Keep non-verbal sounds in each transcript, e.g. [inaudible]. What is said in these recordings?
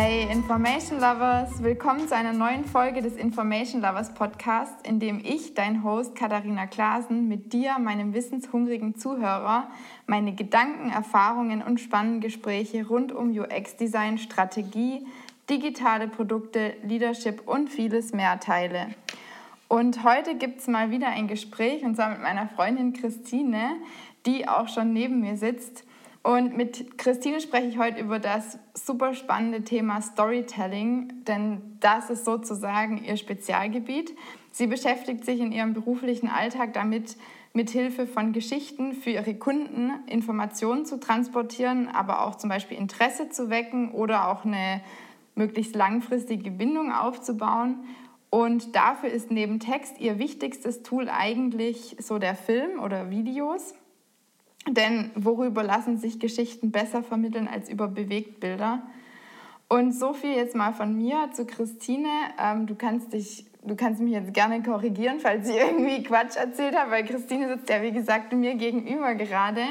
Hey Information Lovers, willkommen zu einer neuen Folge des Information Lovers Podcasts, in dem ich, dein Host Katharina Klaasen, mit dir, meinem wissenshungrigen Zuhörer, meine Gedanken, Erfahrungen und spannende Gespräche rund um UX-Design, Strategie, digitale Produkte, Leadership und vieles mehr teile. Und heute gibt es mal wieder ein Gespräch, und zwar mit meiner Freundin Christine, die auch schon neben mir sitzt. Und mit Christine spreche ich heute über das super spannende Thema Storytelling, denn das ist sozusagen ihr Spezialgebiet. Sie beschäftigt sich in ihrem beruflichen Alltag damit, mit Hilfe von Geschichten für ihre Kunden Informationen zu transportieren, aber auch zum Beispiel Interesse zu wecken oder auch eine möglichst langfristige Bindung aufzubauen. Und dafür ist neben Text ihr wichtigstes Tool eigentlich so der Film oder Videos. Denn worüber lassen sich Geschichten besser vermitteln als über Bewegtbilder? Und so viel jetzt mal von mir zu Christine. Ähm, du, kannst dich, du kannst mich jetzt gerne korrigieren, falls ich [laughs] irgendwie Quatsch erzählt habe, weil Christine sitzt ja, wie gesagt, mir gegenüber gerade.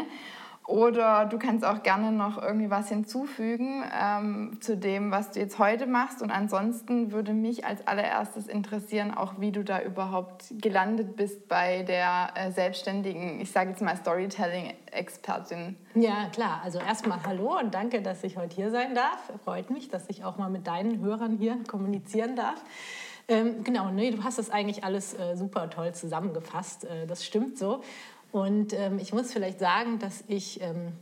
Oder du kannst auch gerne noch irgendwie was hinzufügen ähm, zu dem, was du jetzt heute machst. Und ansonsten würde mich als allererstes interessieren, auch wie du da überhaupt gelandet bist bei der äh, selbstständigen, ich sage jetzt mal Storytelling-Expertin. Ja, klar. Also erstmal hallo und danke, dass ich heute hier sein darf. Freut mich, dass ich auch mal mit deinen Hörern hier kommunizieren darf. Ähm, genau, nee, du hast das eigentlich alles äh, super toll zusammengefasst. Äh, das stimmt so. Und ähm, ich muss vielleicht sagen, dass ich ähm,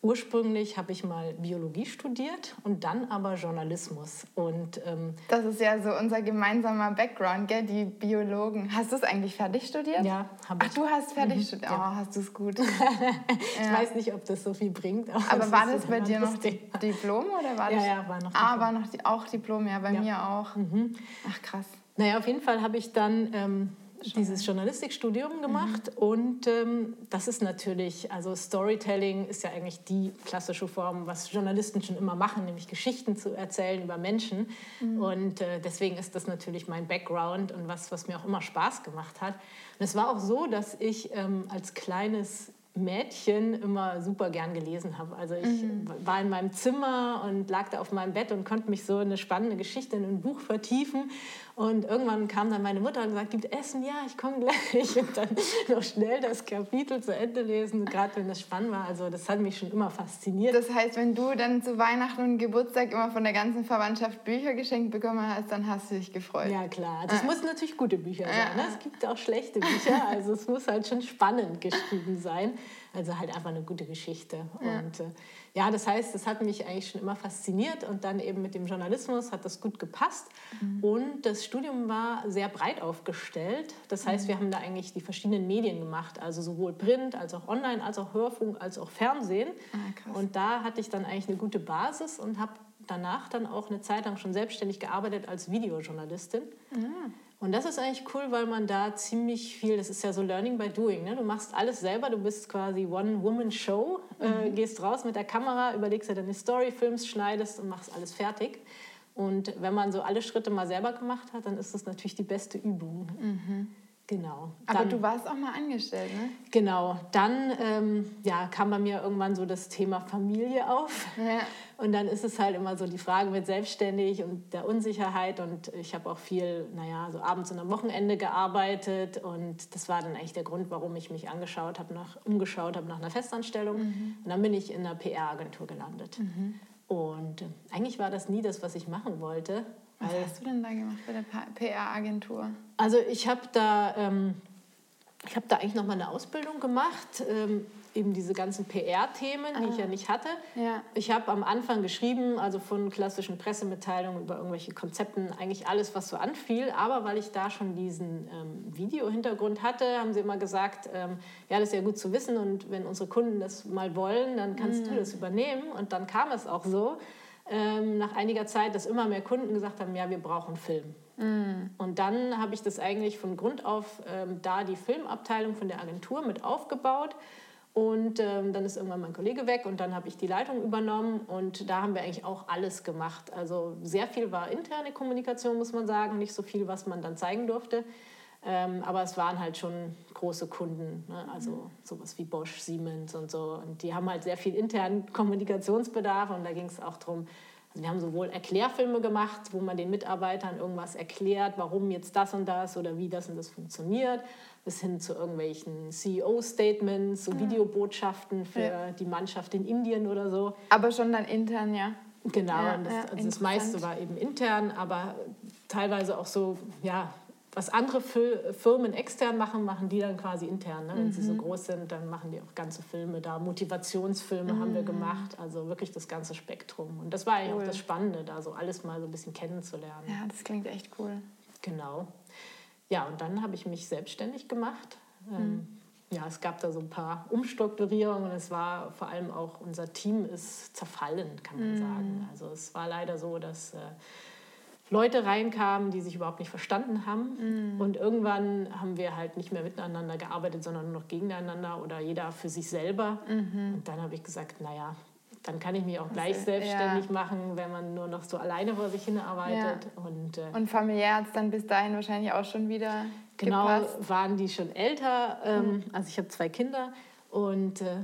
ursprünglich habe ich mal Biologie studiert und dann aber Journalismus. Und ähm, das ist ja so unser gemeinsamer Background, gell? Die Biologen. Hast du es eigentlich fertig studiert? Ja, habe ich. Ach, du hast fertig mhm, studiert. Ja. Oh, hast du es gut. [laughs] ich ja. weiß nicht, ob das so viel bringt. Aber, aber war das bei dir noch die Diplom oder war das? Ja, ja, war noch. Ah, war noch die, auch Diplom, ja, bei ja. mir auch. Mhm. Ach krass. Naja, auf jeden Fall habe ich dann ähm, dieses Journalistikstudium gemacht mhm. und ähm, das ist natürlich, also Storytelling ist ja eigentlich die klassische Form, was Journalisten schon immer machen, nämlich Geschichten zu erzählen über Menschen mhm. und äh, deswegen ist das natürlich mein Background und was, was mir auch immer Spaß gemacht hat. Und es war auch so, dass ich ähm, als kleines Mädchen immer super gern gelesen habe. Also ich mhm. war in meinem Zimmer und lag da auf meinem Bett und konnte mich so in eine spannende Geschichte in ein Buch vertiefen. Und irgendwann kam dann meine Mutter und gesagt, gibt Essen? Ja, ich komme gleich. [laughs] Und dann noch schnell das Kapitel zu Ende lesen, gerade wenn das spannend war. Also das hat mich schon immer fasziniert. Das heißt, wenn du dann zu Weihnachten und Geburtstag immer von der ganzen Verwandtschaft Bücher geschenkt bekommen hast, dann hast du dich gefreut. Ja, klar. Also es muss natürlich gute Bücher sein. Ne? Es gibt auch schlechte Bücher. [laughs] Also es muss halt schon spannend geschrieben sein. Also halt einfach eine gute Geschichte. Ja. Und äh, ja, das heißt, das hat mich eigentlich schon immer fasziniert und dann eben mit dem Journalismus hat das gut gepasst. Mhm. Und das Studium war sehr breit aufgestellt. Das heißt, mhm. wir haben da eigentlich die verschiedenen Medien gemacht, also sowohl Print als auch Online, als auch Hörfunk, als auch Fernsehen. Ah, und da hatte ich dann eigentlich eine gute Basis und habe danach dann auch eine Zeit lang schon selbstständig gearbeitet als Videojournalistin. Mhm. Und das ist eigentlich cool, weil man da ziemlich viel, das ist ja so Learning by Doing. Ne? Du machst alles selber, du bist quasi One-Woman-Show, äh, mhm. gehst raus mit der Kamera, überlegst dir deine Story, filmst, schneidest und machst alles fertig. Und wenn man so alle Schritte mal selber gemacht hat, dann ist das natürlich die beste Übung. Mhm. Genau. Aber du warst auch mal angestellt, ne? Genau. Dann ähm, ja, kam bei mir irgendwann so das Thema Familie auf. Ja. Und dann ist es halt immer so die Frage mit selbstständig und der Unsicherheit. Und ich habe auch viel, naja, so abends und am Wochenende gearbeitet. Und das war dann eigentlich der Grund, warum ich mich angeschaut habe, nach, umgeschaut habe nach einer Festanstellung. Mhm. Und dann bin ich in einer PR-Agentur gelandet. Mhm. Und äh, eigentlich war das nie das, was ich machen wollte. Was hast du denn da gemacht bei der PR-Agentur? Also ich habe da, ähm, ich habe da eigentlich noch mal eine Ausbildung gemacht, ähm, eben diese ganzen PR-Themen, die ah. ich ja nicht hatte. Ja. Ich habe am Anfang geschrieben, also von klassischen Pressemitteilungen über irgendwelche Konzepten, eigentlich alles, was so anfiel. Aber weil ich da schon diesen ähm, Video-Hintergrund hatte, haben sie immer gesagt, ähm, ja, das ist ja gut zu wissen und wenn unsere Kunden das mal wollen, dann kannst mhm. du das übernehmen. Und dann kam es auch so ähm, nach einiger Zeit, dass immer mehr Kunden gesagt haben, ja, wir brauchen Film. Mm. Und dann habe ich das eigentlich von Grund auf ähm, da die Filmabteilung von der Agentur mit aufgebaut. Und ähm, dann ist irgendwann mein Kollege weg und dann habe ich die Leitung übernommen und da haben wir eigentlich auch alles gemacht. Also sehr viel war interne Kommunikation, muss man sagen, nicht so viel, was man dann zeigen durfte. Ähm, aber es waren halt schon große Kunden, ne? also sowas wie Bosch, Siemens und so. Und die haben halt sehr viel internen Kommunikationsbedarf und da ging es auch darum, Also wir haben sowohl Erklärfilme gemacht, wo man den Mitarbeitern irgendwas erklärt, warum jetzt das und das oder wie das und das funktioniert, bis hin zu irgendwelchen CEO-Statements, so ja. Videobotschaften für ja. die Mannschaft in Indien oder so. Aber schon dann intern, ja. Genau, ja, das, also das meiste war eben intern, aber teilweise auch so, ja, was andere Firmen extern machen, machen die dann quasi intern. Ne? Wenn mhm. sie so mhm. groß sind, dann machen die auch ganze Filme da. Motivationsfilme mhm. haben wir mhm. gemacht, also wirklich das ganze Spektrum. Und das war eigentlich cool. auch das Spannende, da so alles mal so ein bisschen kennenzulernen. Ja, das klingt echt cool. Genau. Ja, und dann habe ich mich selbstständig gemacht. Ähm, mhm. ja, es gab da so ein paar Umstrukturierungen. Es war vor allem auch, unser Team ist zerfallen, kann man mhm. sagen. Also es war leider so, dass... Leute reinkamen, die sich überhaupt nicht verstanden haben. Mhm. Und irgendwann haben wir halt nicht mehr miteinander gearbeitet, sondern nur noch gegeneinander oder jeder für sich selber. Mhm. Und dann habe ich gesagt, naja, dann kann ich mich auch gleich also, selbstständig ja. machen, wenn man nur noch so alleine vor sich hin arbeitet. Ja. Und, äh, und familiär hat es dann bis dahin wahrscheinlich auch schon wieder Genau, gepasst. waren die schon älter. Ähm, mhm. Also ich habe zwei Kinder. Und äh,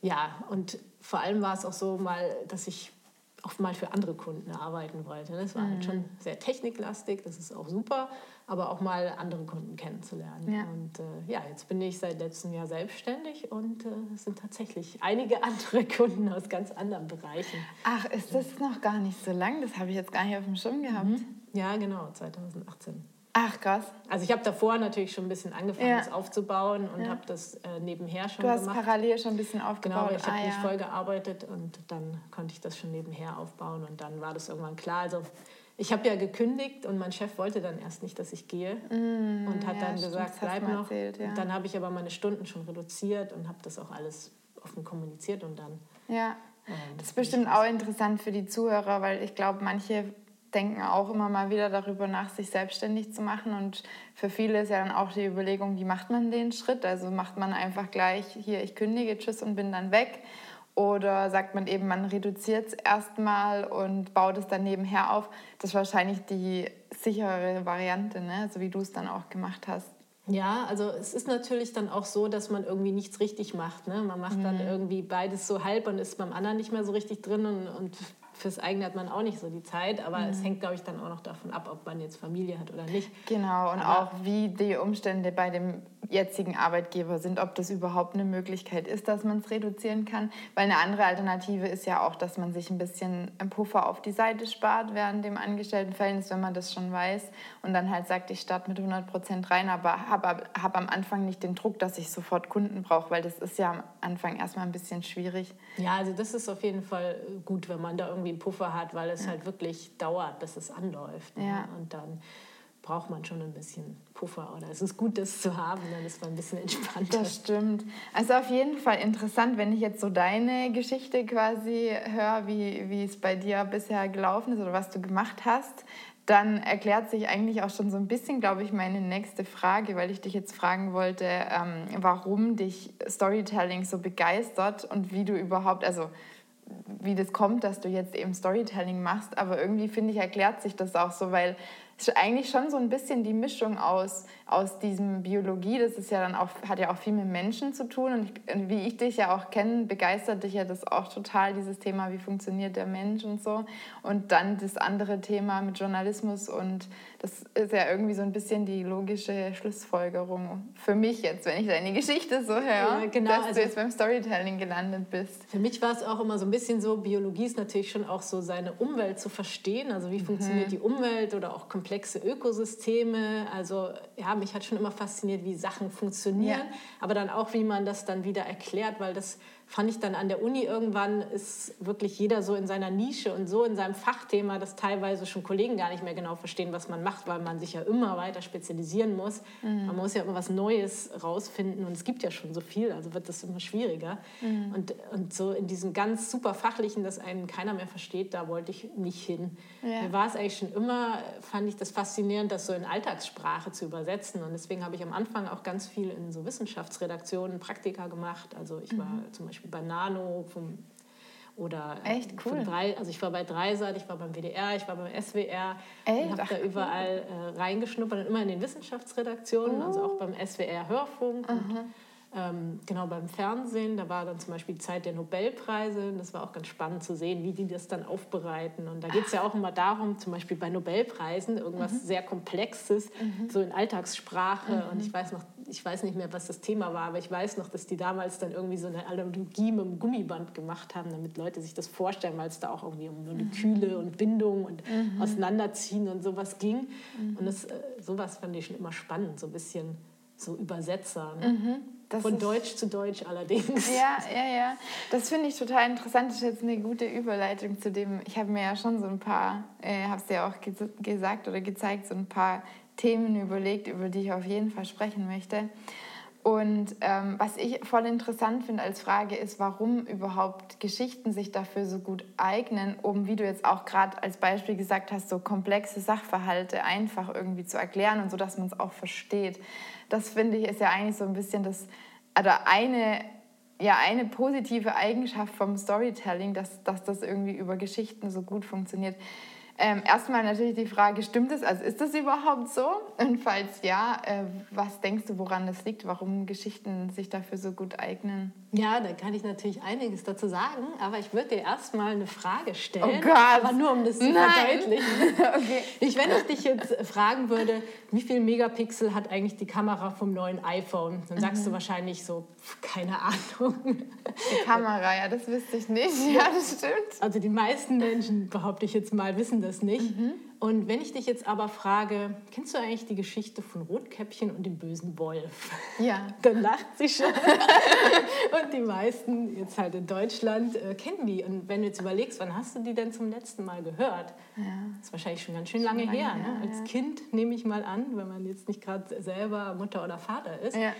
ja, und vor allem war es auch so mal, dass ich auch mal für andere Kunden arbeiten wollte. Das war mhm. halt schon sehr techniklastig, das ist auch super, aber auch mal andere Kunden kennenzulernen. Ja. Und äh, ja, jetzt bin ich seit letztem Jahr selbstständig und äh, es sind tatsächlich einige [laughs] andere Kunden aus ganz anderen Bereichen. Ach, ist das noch gar nicht so lang? Das habe ich jetzt gar nicht auf dem Schirm gehabt. Mhm. Ja, genau, 2018. Ach, krass. Also ich habe davor natürlich schon ein bisschen angefangen, ja. das aufzubauen und ja. habe das äh, nebenher schon gemacht. Du hast parallel schon ein bisschen aufgebaut. Genau, ich habe ah, nicht ja. voll gearbeitet und dann konnte ich das schon nebenher aufbauen und dann war das irgendwann klar. Also ich habe ja gekündigt und mein Chef wollte dann erst nicht, dass ich gehe mm, und hat dann stimmt, gesagt, bleib noch. Erzählt, und dann habe ich aber meine Stunden schon reduziert und habe das auch alles offen kommuniziert und dann... Ja, ähm, das ist bestimmt auch interessant für die Zuhörer, weil ich glaube, manche denken auch immer mal wieder darüber nach, sich selbstständig zu machen. Und für viele ist ja dann auch die Überlegung, wie macht man den Schritt? Also macht man einfach gleich, hier, ich kündige, tschüss und bin dann weg. Oder sagt man eben, man reduziert es erstmal und baut es dann nebenher auf. Das ist wahrscheinlich die sicherere Variante, ne? so wie du es dann auch gemacht hast. Ja, also es ist natürlich dann auch so, dass man irgendwie nichts richtig macht. Ne? Man macht mhm. dann irgendwie beides so halb und ist beim anderen nicht mehr so richtig drin und, und fürs eigene hat man auch nicht so die Zeit, aber mhm. es hängt, glaube ich, dann auch noch davon ab, ob man jetzt Familie hat oder nicht. Genau, und aber auch wie die Umstände bei dem jetzigen Arbeitgeber sind, ob das überhaupt eine Möglichkeit ist, dass man es reduzieren kann. Weil eine andere Alternative ist ja auch, dass man sich ein bisschen einen Puffer auf die Seite spart während dem Angestelltenverhältnis, wenn man das schon weiß und dann halt sagt, ich starte mit 100 Prozent rein, aber habe hab am Anfang nicht den Druck, dass ich sofort Kunden brauche, weil das ist ja am Anfang erstmal ein bisschen schwierig. Ja, also das ist auf jeden Fall gut, wenn man da irgendwie einen Puffer hat, weil es ja. halt wirklich dauert, bis es anläuft. Ne? Ja. Und dann braucht man schon ein bisschen Puffer oder es ist gut, das zu haben, dann ist man ein bisschen entspannter. Das stimmt. Also auf jeden Fall interessant, wenn ich jetzt so deine Geschichte quasi höre, wie, wie es bei dir bisher gelaufen ist oder was du gemacht hast, dann erklärt sich eigentlich auch schon so ein bisschen, glaube ich, meine nächste Frage, weil ich dich jetzt fragen wollte, ähm, warum dich Storytelling so begeistert und wie du überhaupt, also wie das kommt, dass du jetzt eben Storytelling machst. Aber irgendwie finde ich, erklärt sich das auch so, weil ist eigentlich schon so ein bisschen die Mischung aus, aus diesem Biologie, das ist ja dann auch, hat ja auch viel mit Menschen zu tun. Und ich, wie ich dich ja auch kenne, begeistert dich ja das auch total, dieses Thema, wie funktioniert der Mensch und so. Und dann das andere Thema mit Journalismus und das ist ja irgendwie so ein bisschen die logische Schlussfolgerung für mich jetzt, wenn ich deine Geschichte so höre, ja, genau, dass also du jetzt beim Storytelling gelandet bist. Für mich war es auch immer so ein bisschen so, Biologie ist natürlich schon auch so seine Umwelt zu verstehen, also wie mhm. funktioniert die Umwelt oder auch komplexe Ökosysteme. Also ja, mich hat schon immer fasziniert, wie Sachen funktionieren, ja. aber dann auch, wie man das dann wieder erklärt, weil das fand ich dann an der Uni irgendwann ist wirklich jeder so in seiner Nische und so in seinem Fachthema, dass teilweise schon Kollegen gar nicht mehr genau verstehen, was man macht, weil man sich ja immer weiter spezialisieren muss. Mhm. Man muss ja immer was Neues rausfinden und es gibt ja schon so viel, also wird das immer schwieriger. Mhm. Und, und so in diesem ganz super fachlichen, das einen keiner mehr versteht, da wollte ich nicht hin. Ja. Mir war es eigentlich schon immer, fand ich das faszinierend, das so in Alltagssprache zu übersetzen und deswegen habe ich am Anfang auch ganz viel in so Wissenschaftsredaktionen Praktika gemacht. Also ich war mhm. zum Beispiel Beispiel bei Nano vom, oder äh, Echt cool. Drei, also ich war bei Dreisat, ich war beim WDR, ich war beim SWR Echt? und habe da überall äh, reingeschnuppert und immer in den Wissenschaftsredaktionen, oh. also auch beim SWR Hörfunk. Und, ähm, genau beim Fernsehen. Da war dann zum Beispiel die Zeit der Nobelpreise. Das war auch ganz spannend zu sehen, wie die das dann aufbereiten. Und da geht es ja auch immer darum, zum Beispiel bei Nobelpreisen, irgendwas mhm. sehr Komplexes, mhm. so in Alltagssprache. Mhm. Und ich weiß noch, ich weiß nicht mehr, was das Thema war, aber ich weiß noch, dass die damals dann irgendwie so eine Analogie mit dem Gummiband gemacht haben, damit Leute sich das vorstellen, weil es da auch irgendwie um Moleküle mhm. und Bindung und mhm. Auseinanderziehen und sowas ging. Mhm. Und das, äh, sowas fand ich schon immer spannend, so ein bisschen so Übersetzer. Ne? Das Von Deutsch zu Deutsch allerdings. Ja, ja, ja. Das finde ich total interessant. Das ist jetzt eine gute Überleitung zu dem. Ich habe mir ja schon so ein paar, äh, habe es ja auch ge gesagt oder gezeigt, so ein paar Themen überlegt, über die ich auf jeden Fall sprechen möchte. Und ähm, was ich voll interessant finde als Frage ist, warum überhaupt Geschichten sich dafür so gut eignen, um, wie du jetzt auch gerade als Beispiel gesagt hast, so komplexe Sachverhalte einfach irgendwie zu erklären und so, dass man es auch versteht das finde ich ist ja eigentlich so ein bisschen das, oder eine, ja, eine positive Eigenschaft vom Storytelling, dass, dass das irgendwie über Geschichten so gut funktioniert. Ähm, erstmal natürlich die Frage, stimmt es? Also ist das überhaupt so? Und falls ja, äh, was denkst du, woran das liegt? Warum Geschichten sich dafür so gut eignen? Ja, da kann ich natürlich einiges dazu sagen, aber ich würde dir erstmal eine Frage stellen. Oh Gott. Aber nur um das zu Nein. verdeutlichen. [laughs] okay. Ich, wenn ich dich jetzt fragen würde, wie viel Megapixel hat eigentlich die Kamera vom neuen iPhone, dann sagst mhm. du wahrscheinlich so, keine Ahnung. Die Kamera, ja, das wüsste ich nicht. Ja, das stimmt. Also die meisten Menschen, behaupte ich jetzt mal, wissen das nicht. Mhm. Und wenn ich dich jetzt aber frage, kennst du eigentlich die Geschichte von Rotkäppchen und dem bösen Wolf? Ja. [laughs] Dann lacht sie schon. [laughs] und die meisten, jetzt halt in Deutschland, äh, kennen die. Und wenn du jetzt überlegst, wann hast du die denn zum letzten Mal gehört? Ja. Das ist wahrscheinlich schon ganz schön lange, lange her. her ne? Als ja. Kind nehme ich mal an, wenn man jetzt nicht gerade selber Mutter oder Vater ist. Ja.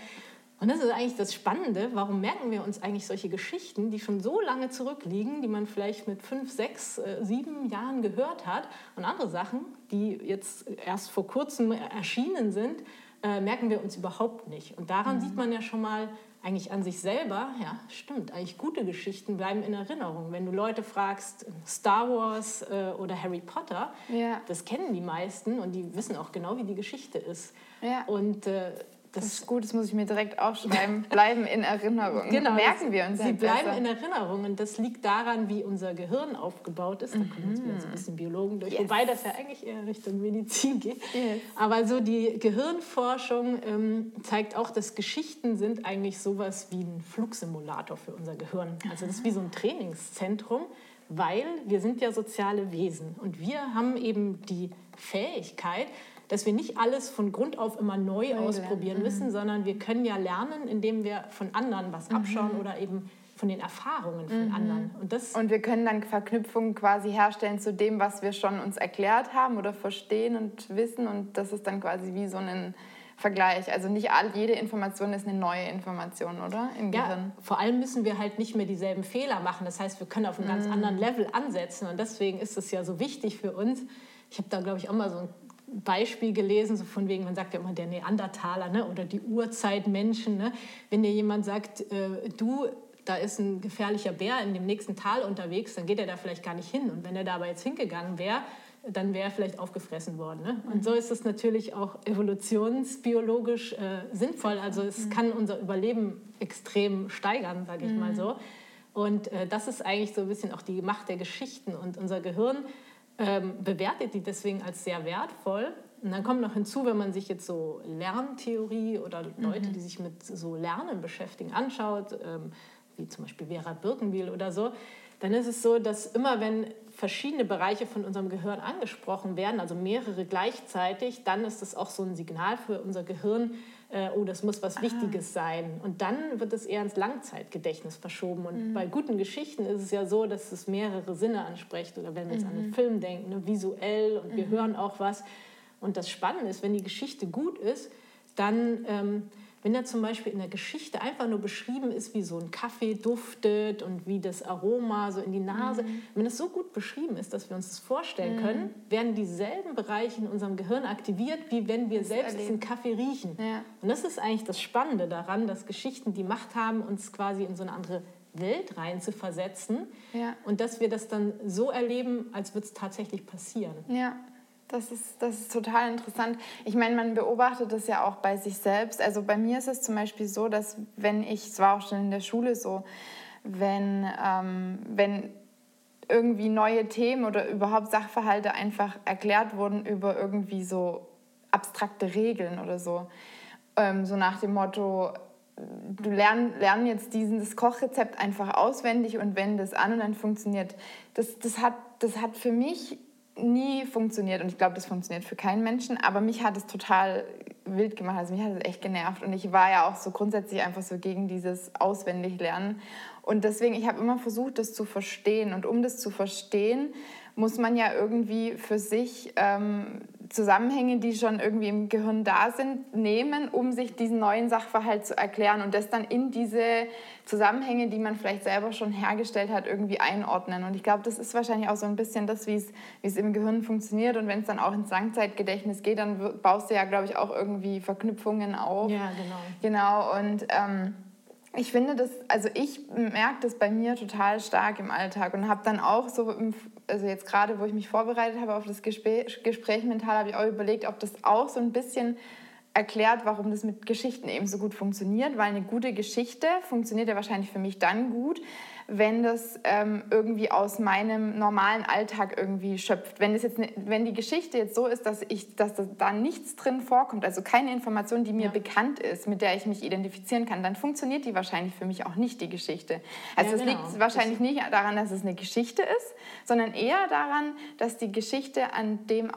Und das ist eigentlich das Spannende, warum merken wir uns eigentlich solche Geschichten, die schon so lange zurückliegen, die man vielleicht mit fünf, sechs, äh, sieben Jahren gehört hat und andere Sachen, die jetzt erst vor kurzem erschienen sind, äh, merken wir uns überhaupt nicht. Und daran mhm. sieht man ja schon mal eigentlich an sich selber, ja, stimmt, eigentlich gute Geschichten bleiben in Erinnerung. Wenn du Leute fragst, Star Wars äh, oder Harry Potter, ja. das kennen die meisten und die wissen auch genau, wie die Geschichte ist. Ja. Und äh, das, das, ist gut, das muss ich mir direkt aufschreiben. [laughs] Bleiben in Erinnerung. Genau, merken wir uns. Sie bleiben besser. in Erinnerung und das liegt daran, wie unser Gehirn aufgebaut ist. Da kommen jetzt wieder so ein mhm. bisschen Biologen durch, yes. wobei das ja eigentlich eher Richtung Medizin geht. Yes. Aber so die Gehirnforschung ähm, zeigt auch, dass Geschichten sind eigentlich sowas wie ein Flugsimulator für unser Gehirn. Also das ist wie so ein Trainingszentrum, weil wir sind ja soziale Wesen und wir haben eben die Fähigkeit, dass wir nicht alles von Grund auf immer neu Neue ausprobieren lernen. müssen, mhm. sondern wir können ja lernen, indem wir von anderen was mhm. abschauen oder eben von den Erfahrungen von mhm. anderen. Und, das und wir können dann Verknüpfungen quasi herstellen zu dem, was wir schon uns erklärt haben oder verstehen und wissen. Und das ist dann quasi wie so ein Vergleich. Also nicht all, jede Information ist eine neue Information, oder? Im ja, Gehirn. vor allem müssen wir halt nicht mehr dieselben Fehler machen. Das heißt, wir können auf einem ganz mhm. anderen Level ansetzen. Und deswegen ist es ja so wichtig für uns. Ich habe da, glaube ich, auch mal so ein Beispiel gelesen, so von wegen, man sagt ja immer der Neandertaler ne, oder die Urzeitmenschen. Ne? Wenn dir jemand sagt, äh, du, da ist ein gefährlicher Bär in dem nächsten Tal unterwegs, dann geht er da vielleicht gar nicht hin. Und wenn er da aber jetzt hingegangen wäre, dann wäre er vielleicht aufgefressen worden. Ne? Und so ist es natürlich auch evolutionsbiologisch äh, sinnvoll. Also es mhm. kann unser Überleben extrem steigern, sage ich mhm. mal so. Und äh, das ist eigentlich so ein bisschen auch die Macht der Geschichten. Und unser Gehirn ähm, bewertet die deswegen als sehr wertvoll. Und dann kommt noch hinzu, wenn man sich jetzt so Lerntheorie oder Leute, mhm. die sich mit so Lernen beschäftigen, anschaut, ähm, wie zum Beispiel Vera Birkenbiel oder so, dann ist es so, dass immer wenn verschiedene Bereiche von unserem Gehirn angesprochen werden, also mehrere gleichzeitig, dann ist das auch so ein Signal für unser Gehirn, äh, oh, das muss was Wichtiges sein. Und dann wird es eher ins Langzeitgedächtnis verschoben. Und mhm. bei guten Geschichten ist es ja so, dass es mehrere Sinne anspricht. Oder wenn wir jetzt mhm. an einen Film denken, ne, visuell und wir mhm. hören auch was. Und das Spannende ist, wenn die Geschichte gut ist, dann ähm, wenn da zum Beispiel in der Geschichte einfach nur beschrieben ist, wie so ein Kaffee duftet und wie das Aroma so in die Nase, mhm. wenn das so gut beschrieben ist, dass wir uns das vorstellen mhm. können, werden dieselben Bereiche in unserem Gehirn aktiviert, wie wenn wir das selbst erleben. diesen Kaffee riechen. Ja. Und das ist eigentlich das Spannende daran, dass Geschichten die Macht haben, uns quasi in so eine andere Welt rein zu versetzen ja. und dass wir das dann so erleben, als würde es tatsächlich passieren. Ja, das ist, das ist total interessant. Ich meine, man beobachtet das ja auch bei sich selbst. Also bei mir ist es zum Beispiel so, dass wenn ich, es war auch schon in der Schule so, wenn, ähm, wenn irgendwie neue Themen oder überhaupt Sachverhalte einfach erklärt wurden über irgendwie so abstrakte Regeln oder so. Ähm, so nach dem Motto, du lern, lern jetzt dieses Kochrezept einfach auswendig und wende es an und dann funktioniert. Das, das, hat, das hat für mich nie funktioniert und ich glaube, das funktioniert für keinen Menschen, aber mich hat es total wild gemacht, also mich hat es echt genervt und ich war ja auch so grundsätzlich einfach so gegen dieses Auswendiglernen. Und deswegen, ich habe immer versucht, das zu verstehen und um das zu verstehen, muss man ja irgendwie für sich ähm, Zusammenhänge, die schon irgendwie im Gehirn da sind, nehmen, um sich diesen neuen Sachverhalt zu erklären und das dann in diese Zusammenhänge, die man vielleicht selber schon hergestellt hat, irgendwie einordnen. Und ich glaube, das ist wahrscheinlich auch so ein bisschen das, wie es im Gehirn funktioniert. Und wenn es dann auch ins Langzeitgedächtnis geht, dann baust du ja, glaube ich, auch irgendwie Verknüpfungen auf. Ja, genau. Genau. Und ähm, ich finde das, also ich merke das bei mir total stark im Alltag und habe dann auch so, im, also jetzt gerade, wo ich mich vorbereitet habe auf das Gespräch, Gespräch mental, habe ich auch überlegt, ob das auch so ein bisschen erklärt, warum das mit Geschichten eben so gut funktioniert, weil eine gute Geschichte funktioniert ja wahrscheinlich für mich dann gut, wenn das ähm, irgendwie aus meinem normalen Alltag irgendwie schöpft. Wenn, das jetzt ne, wenn die Geschichte jetzt so ist, dass, ich, dass da nichts drin vorkommt, also keine Information, die mir ja. bekannt ist, mit der ich mich identifizieren kann, dann funktioniert die wahrscheinlich für mich auch nicht, die Geschichte. Also ja, es genau. liegt wahrscheinlich nicht daran, dass es eine Geschichte ist, sondern eher daran, dass die Geschichte an dem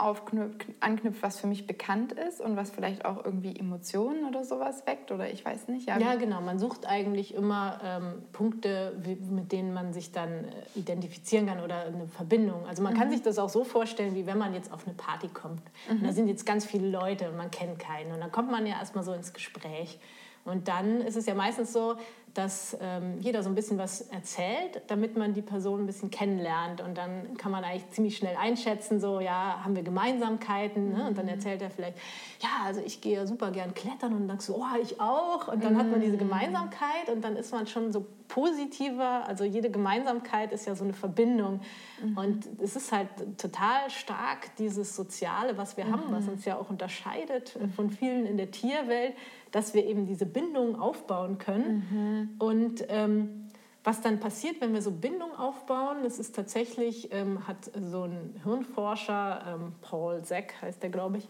anknüpft, was für mich bekannt ist und was vielleicht auch irgendwie Emotionen oder sowas weckt oder ich weiß nicht. Ja, ja genau. Man sucht eigentlich immer ähm, Punkte, wie, mit denen man sich dann äh, identifizieren kann oder eine Verbindung. Also man mhm. kann sich das auch so vorstellen, wie wenn man jetzt auf eine Party kommt. Mhm. Und da sind jetzt ganz viele Leute und man kennt keinen. Und dann kommt man ja erstmal so ins Gespräch. Und dann ist es ja meistens so, dass ähm, jeder so ein bisschen was erzählt, damit man die Person ein bisschen kennenlernt. Und dann kann man eigentlich ziemlich schnell einschätzen, so, ja, haben wir Gemeinsamkeiten? Ne? Und dann mhm. erzählt er vielleicht, ja, also ich gehe super gern klettern. Und dann sagst du, oh, ich auch. Und dann hat man diese mhm. Gemeinsamkeit und dann ist man schon so positiver. Also jede Gemeinsamkeit ist ja so eine Verbindung. Mhm. Und es ist halt total stark, dieses Soziale, was wir mhm. haben, was uns ja auch unterscheidet von vielen in der Tierwelt dass wir eben diese Bindung aufbauen können. Mhm. Und ähm, was dann passiert, wenn wir so Bindung aufbauen, das ist tatsächlich, ähm, hat so ein Hirnforscher, ähm, Paul Zeck heißt der, glaube ich,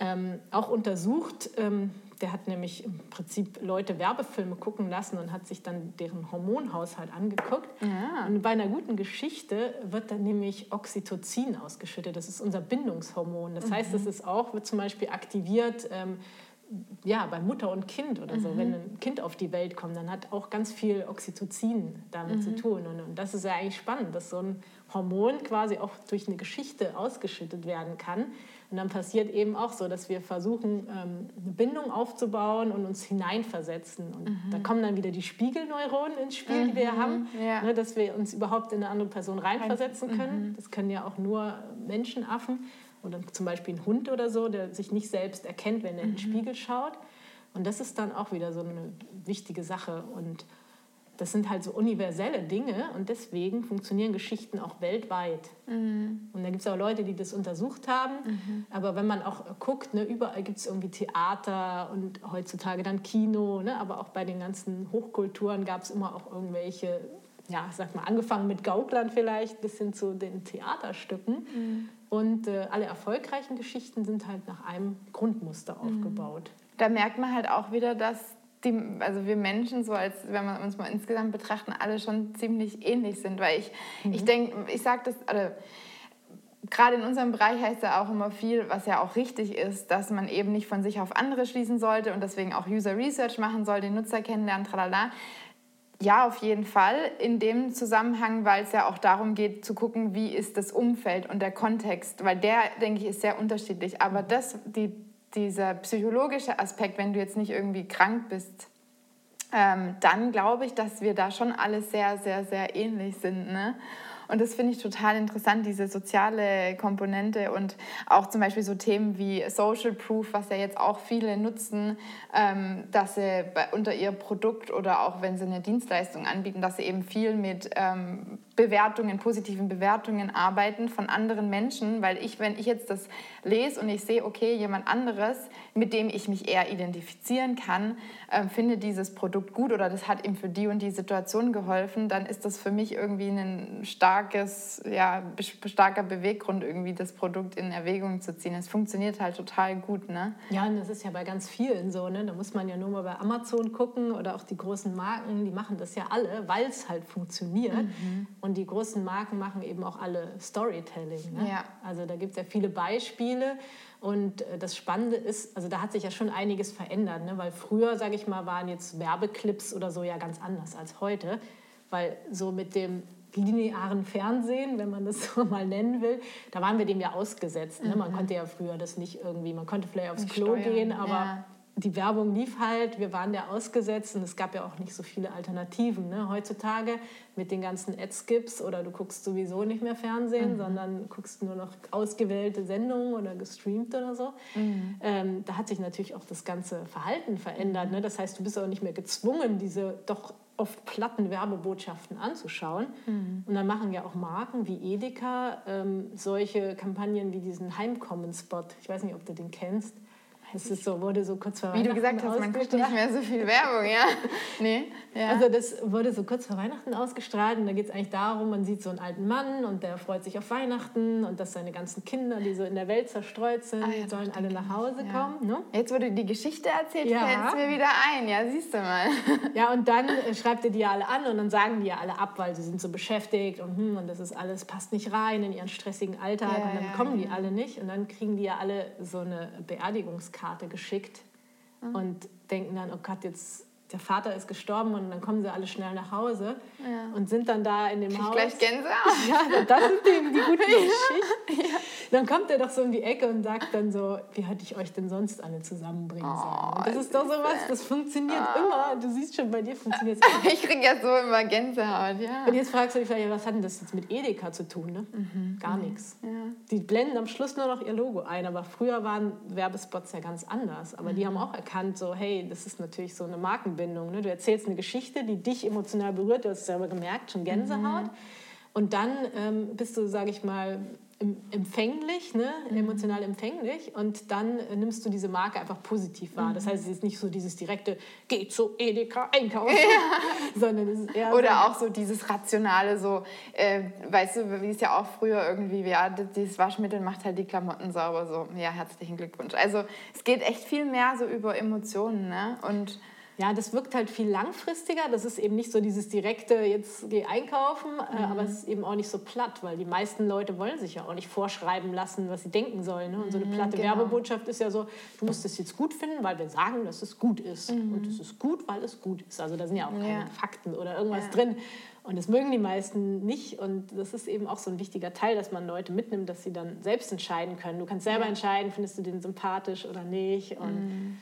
ähm, auch untersucht. Ähm, der hat nämlich im Prinzip Leute Werbefilme gucken lassen und hat sich dann deren Hormonhaushalt angeguckt. Ja. Und bei einer guten Geschichte wird dann nämlich Oxytocin ausgeschüttet. Das ist unser Bindungshormon. Das mhm. heißt, es ist auch, wird zum Beispiel aktiviert ähm, ja, bei Mutter und Kind oder so, mhm. wenn ein Kind auf die Welt kommt, dann hat auch ganz viel Oxytocin damit mhm. zu tun. Und, und, das ist ja eigentlich spannend, dass so ein Hormon quasi auch durch eine Geschichte ausgeschüttet werden kann. Und dann passiert eben auch so, dass wir versuchen, ähm, eine Bindung aufzubauen und uns hineinversetzen. Und mhm. da kommen dann wieder die Spiegelneuronen ins Spiel, die wir mhm. haben, ja. ne, dass wir uns überhaupt in eine andere Person reinversetzen können. Mhm. Das können ja auch nur Menschenaffen oder zum Beispiel ein Hund oder so, der sich nicht selbst erkennt, wenn er in den mhm. Spiegel schaut. Und das ist dann auch wieder so eine wichtige Sache. Und das sind halt so universelle Dinge und deswegen funktionieren Geschichten auch weltweit. Mhm. Und da gibt es auch Leute, die das untersucht haben. Mhm. Aber wenn man auch guckt, ne, überall gibt es irgendwie Theater und heutzutage dann Kino. Ne, aber auch bei den ganzen Hochkulturen gab es immer auch irgendwelche, ja, sag mal, angefangen mit Gauklern vielleicht bis hin zu den Theaterstücken. Mhm. Und äh, alle erfolgreichen Geschichten sind halt nach einem Grundmuster mhm. aufgebaut. Da merkt man halt auch wieder, dass die, also wir Menschen, so als wenn wir uns mal insgesamt betrachten, alle schon ziemlich ähnlich sind. Weil ich, mhm. ich denke, ich sage das, also, gerade in unserem Bereich heißt ja auch immer viel, was ja auch richtig ist, dass man eben nicht von sich auf andere schließen sollte und deswegen auch User Research machen soll, den Nutzer kennenlernen, tralala. Ja, auf jeden Fall. In dem Zusammenhang, weil es ja auch darum geht, zu gucken, wie ist das Umfeld und der Kontext, weil der, denke ich, ist sehr unterschiedlich. Aber das, die, dieser psychologische Aspekt, wenn du jetzt nicht irgendwie krank bist, ähm, dann glaube ich, dass wir da schon alle sehr, sehr, sehr ähnlich sind. Ne? Und das finde ich total interessant, diese soziale Komponente und auch zum Beispiel so Themen wie Social Proof, was ja jetzt auch viele nutzen, ähm, dass sie bei, unter ihr Produkt oder auch wenn sie eine Dienstleistung anbieten, dass sie eben viel mit ähm, Bewertungen, positiven Bewertungen arbeiten von anderen Menschen, weil ich, wenn ich jetzt das lese und ich sehe, okay, jemand anderes, mit dem ich mich eher identifizieren kann, äh, finde dieses Produkt gut oder das hat ihm für die und die Situation geholfen, dann ist das für mich irgendwie ein starkes, ja, starker Beweggrund, irgendwie das Produkt in Erwägung zu ziehen. Es funktioniert halt total gut, ne? Ja, und das ist ja bei ganz vielen so, ne? Da muss man ja nur mal bei Amazon gucken oder auch die großen Marken, die machen das ja alle, weil es halt funktioniert. Mhm. Und die großen Marken machen eben auch alle Storytelling. Ne? Ja. Also da gibt es ja viele Beispiele. Und äh, das Spannende ist, also da hat sich ja schon einiges verändert, ne? weil früher, sage ich mal, waren jetzt Werbeclips oder so ja ganz anders als heute, weil so mit dem linearen Fernsehen, wenn man das [laughs] so mal nennen will, da waren wir dem ja ausgesetzt. Ne? Man mhm. konnte ja früher das nicht irgendwie, man konnte vielleicht aufs Klo Steuern. gehen, aber ja die Werbung lief halt, wir waren der ausgesetzt und es gab ja auch nicht so viele Alternativen. Ne? Heutzutage mit den ganzen Ad-Skips oder du guckst sowieso nicht mehr Fernsehen, mhm. sondern guckst nur noch ausgewählte Sendungen oder gestreamt oder so. Mhm. Ähm, da hat sich natürlich auch das ganze Verhalten verändert. Ne? Das heißt, du bist auch nicht mehr gezwungen, diese doch oft platten Werbebotschaften anzuschauen. Mhm. Und dann machen ja auch Marken wie Edeka ähm, solche Kampagnen wie diesen Heimkommen-Spot. Ich weiß nicht, ob du den kennst. Es ist so, wurde so kurz vor Wie du gesagt hast, man guckt nicht mehr so viel Werbung, ja. [laughs] nee, ja. Also das wurde so kurz vor Weihnachten ausgestrahlt und da geht es eigentlich darum, man sieht so einen alten Mann und der freut sich auf Weihnachten und dass seine ganzen Kinder, die so in der Welt zerstreut sind, ah, ja, sollen alle nach Hause ja. kommen. Ne? Jetzt, du die Geschichte erzählt, ja. fällt es mir wieder ein. Ja, siehst du mal. [laughs] ja, und dann äh, schreibt er die ja alle an und dann sagen die ja alle ab, weil sie sind so beschäftigt und, hm, und das ist alles, passt nicht rein in ihren stressigen Alltag und dann kommen die alle nicht und dann kriegen die ja alle so eine Beerdigungskarte Karte geschickt mhm. und denken dann, oh Gott, jetzt der Vater ist gestorben und dann kommen sie alle schnell nach Hause ja. und sind dann da in dem Haus. Gleich Gänsehaut. [laughs] Ja, das sind eben die guten [laughs] Geschichten. Ja. Dann kommt er doch so um die Ecke und sagt dann so, wie hätte ich euch denn sonst alle zusammenbringen sollen? Oh, das ist doch sowas, das funktioniert oh. immer. Du siehst schon, bei dir funktioniert es [laughs] immer. Ich kriege ja so immer Gänsehaut, ja. Und jetzt fragst du dich vielleicht, was hat denn das jetzt mit Edeka zu tun? Ne? Mhm. Gar mhm. nichts. Ja. Die blenden am Schluss nur noch ihr Logo ein, aber früher waren Werbespots ja ganz anders. Aber mhm. die haben auch erkannt, so hey, das ist natürlich so eine Markenbildung Verbindung. Ne? Du erzählst eine Geschichte, die dich emotional berührt, du hast es selber gemerkt, schon Gänsehaut. Mhm. Und dann ähm, bist du, sage ich mal, empfänglich, ne? Mhm. emotional empfänglich und dann äh, nimmst du diese Marke einfach positiv wahr. Mhm. Das heißt, es ist nicht so dieses direkte, geh zu Edeka einkaufen, ja. [laughs] sondern es ist eher Oder so auch so dieses rationale, so, äh, weißt du, wie es ja auch früher irgendwie, ja, dieses Waschmittel macht halt die Klamotten sauber, so, ja, herzlichen Glückwunsch. Also es geht echt viel mehr so über Emotionen, ne? Und ja, das wirkt halt viel langfristiger. Das ist eben nicht so dieses direkte, jetzt geh einkaufen, äh, mhm. aber es ist eben auch nicht so platt, weil die meisten Leute wollen sich ja auch nicht vorschreiben lassen, was sie denken sollen. Ne? Und so eine mhm, platte genau. Werbebotschaft ist ja so, du musst es jetzt gut finden, weil wir sagen, dass es gut ist. Mhm. Und es ist gut, weil es gut ist. Also da sind ja auch keine ja. Fakten oder irgendwas ja. drin. Und das mögen die meisten nicht. Und das ist eben auch so ein wichtiger Teil, dass man Leute mitnimmt, dass sie dann selbst entscheiden können. Du kannst selber ja. entscheiden, findest du den sympathisch oder nicht. Und mhm.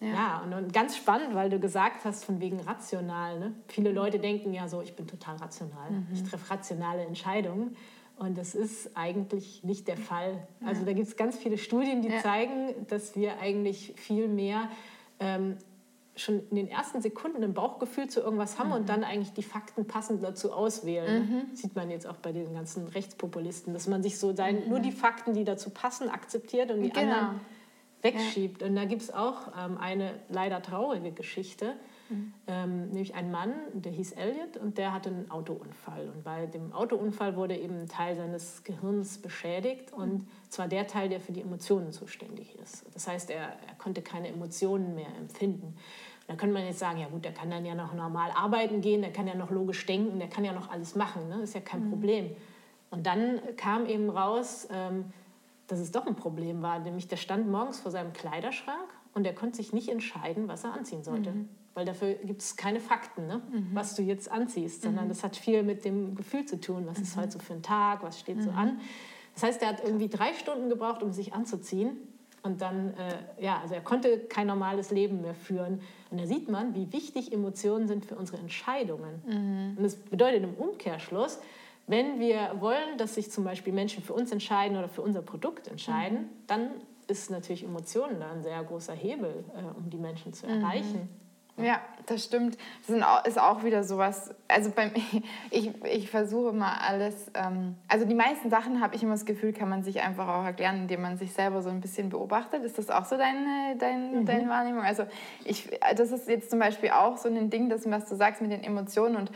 Ja, ja und, und, ganz spannend, weil du gesagt hast, von wegen rational. Ne? Viele Leute denken ja so, ich bin total rational. Mhm. Ich treffe rationale Entscheidungen. Und das ist eigentlich nicht der Fall. Also da gibt es ganz viele Studien, die ja. zeigen, dass wir eigentlich viel mehr ähm, schon in den ersten Sekunden ein Bauchgefühl zu irgendwas haben mhm. und dann eigentlich die Fakten passend dazu auswählen. Mhm. Sieht man jetzt auch bei den ganzen Rechtspopulisten, dass man sich so sein, mhm. nur die Fakten, die dazu passen, akzeptiert und die genau. anderen wegschiebt. Ja. Und da gibt es auch ähm, eine leider traurige Geschichte, mhm. ähm, nämlich ein Mann, der hieß Elliot und der hatte einen Autounfall. Und bei dem Autounfall wurde eben ein Teil seines Gehirns beschädigt und mhm. zwar der Teil, der für die Emotionen zuständig ist. Das heißt, er, er konnte keine Emotionen mehr empfinden. Da könnte man jetzt sagen, ja gut, der kann dann ja noch normal arbeiten gehen, der kann ja noch logisch denken, der kann ja noch alles machen, ne? ist ja kein mhm. Problem. Und dann kam eben raus, ähm, dass es doch ein Problem war. Nämlich der stand morgens vor seinem Kleiderschrank und er konnte sich nicht entscheiden, was er anziehen sollte. Mhm. Weil dafür gibt es keine Fakten, ne? Mhm. was du jetzt anziehst, sondern mhm. das hat viel mit dem Gefühl zu tun. Was ist mhm. heute so für ein Tag, was steht so mhm. an. Das heißt, er hat irgendwie drei Stunden gebraucht, um sich anzuziehen. Und dann, äh, ja, also er konnte kein normales Leben mehr führen. Und da sieht man, wie wichtig Emotionen sind für unsere Entscheidungen. Mhm. Und das bedeutet im Umkehrschluss, wenn wir wollen, dass sich zum Beispiel Menschen für uns entscheiden oder für unser Produkt entscheiden, mhm. dann ist natürlich Emotionen da ein sehr großer Hebel, äh, um die Menschen zu mhm. erreichen. Ja, das stimmt. Das ist auch wieder sowas. Also beim, [laughs] ich, ich versuche mal alles. Ähm, also die meisten Sachen habe ich immer das Gefühl, kann man sich einfach auch erklären, indem man sich selber so ein bisschen beobachtet. Ist das auch so deine, dein, mhm. deine Wahrnehmung? Also ich, das ist jetzt zum Beispiel auch so ein Ding, das, was du sagst mit den Emotionen. Und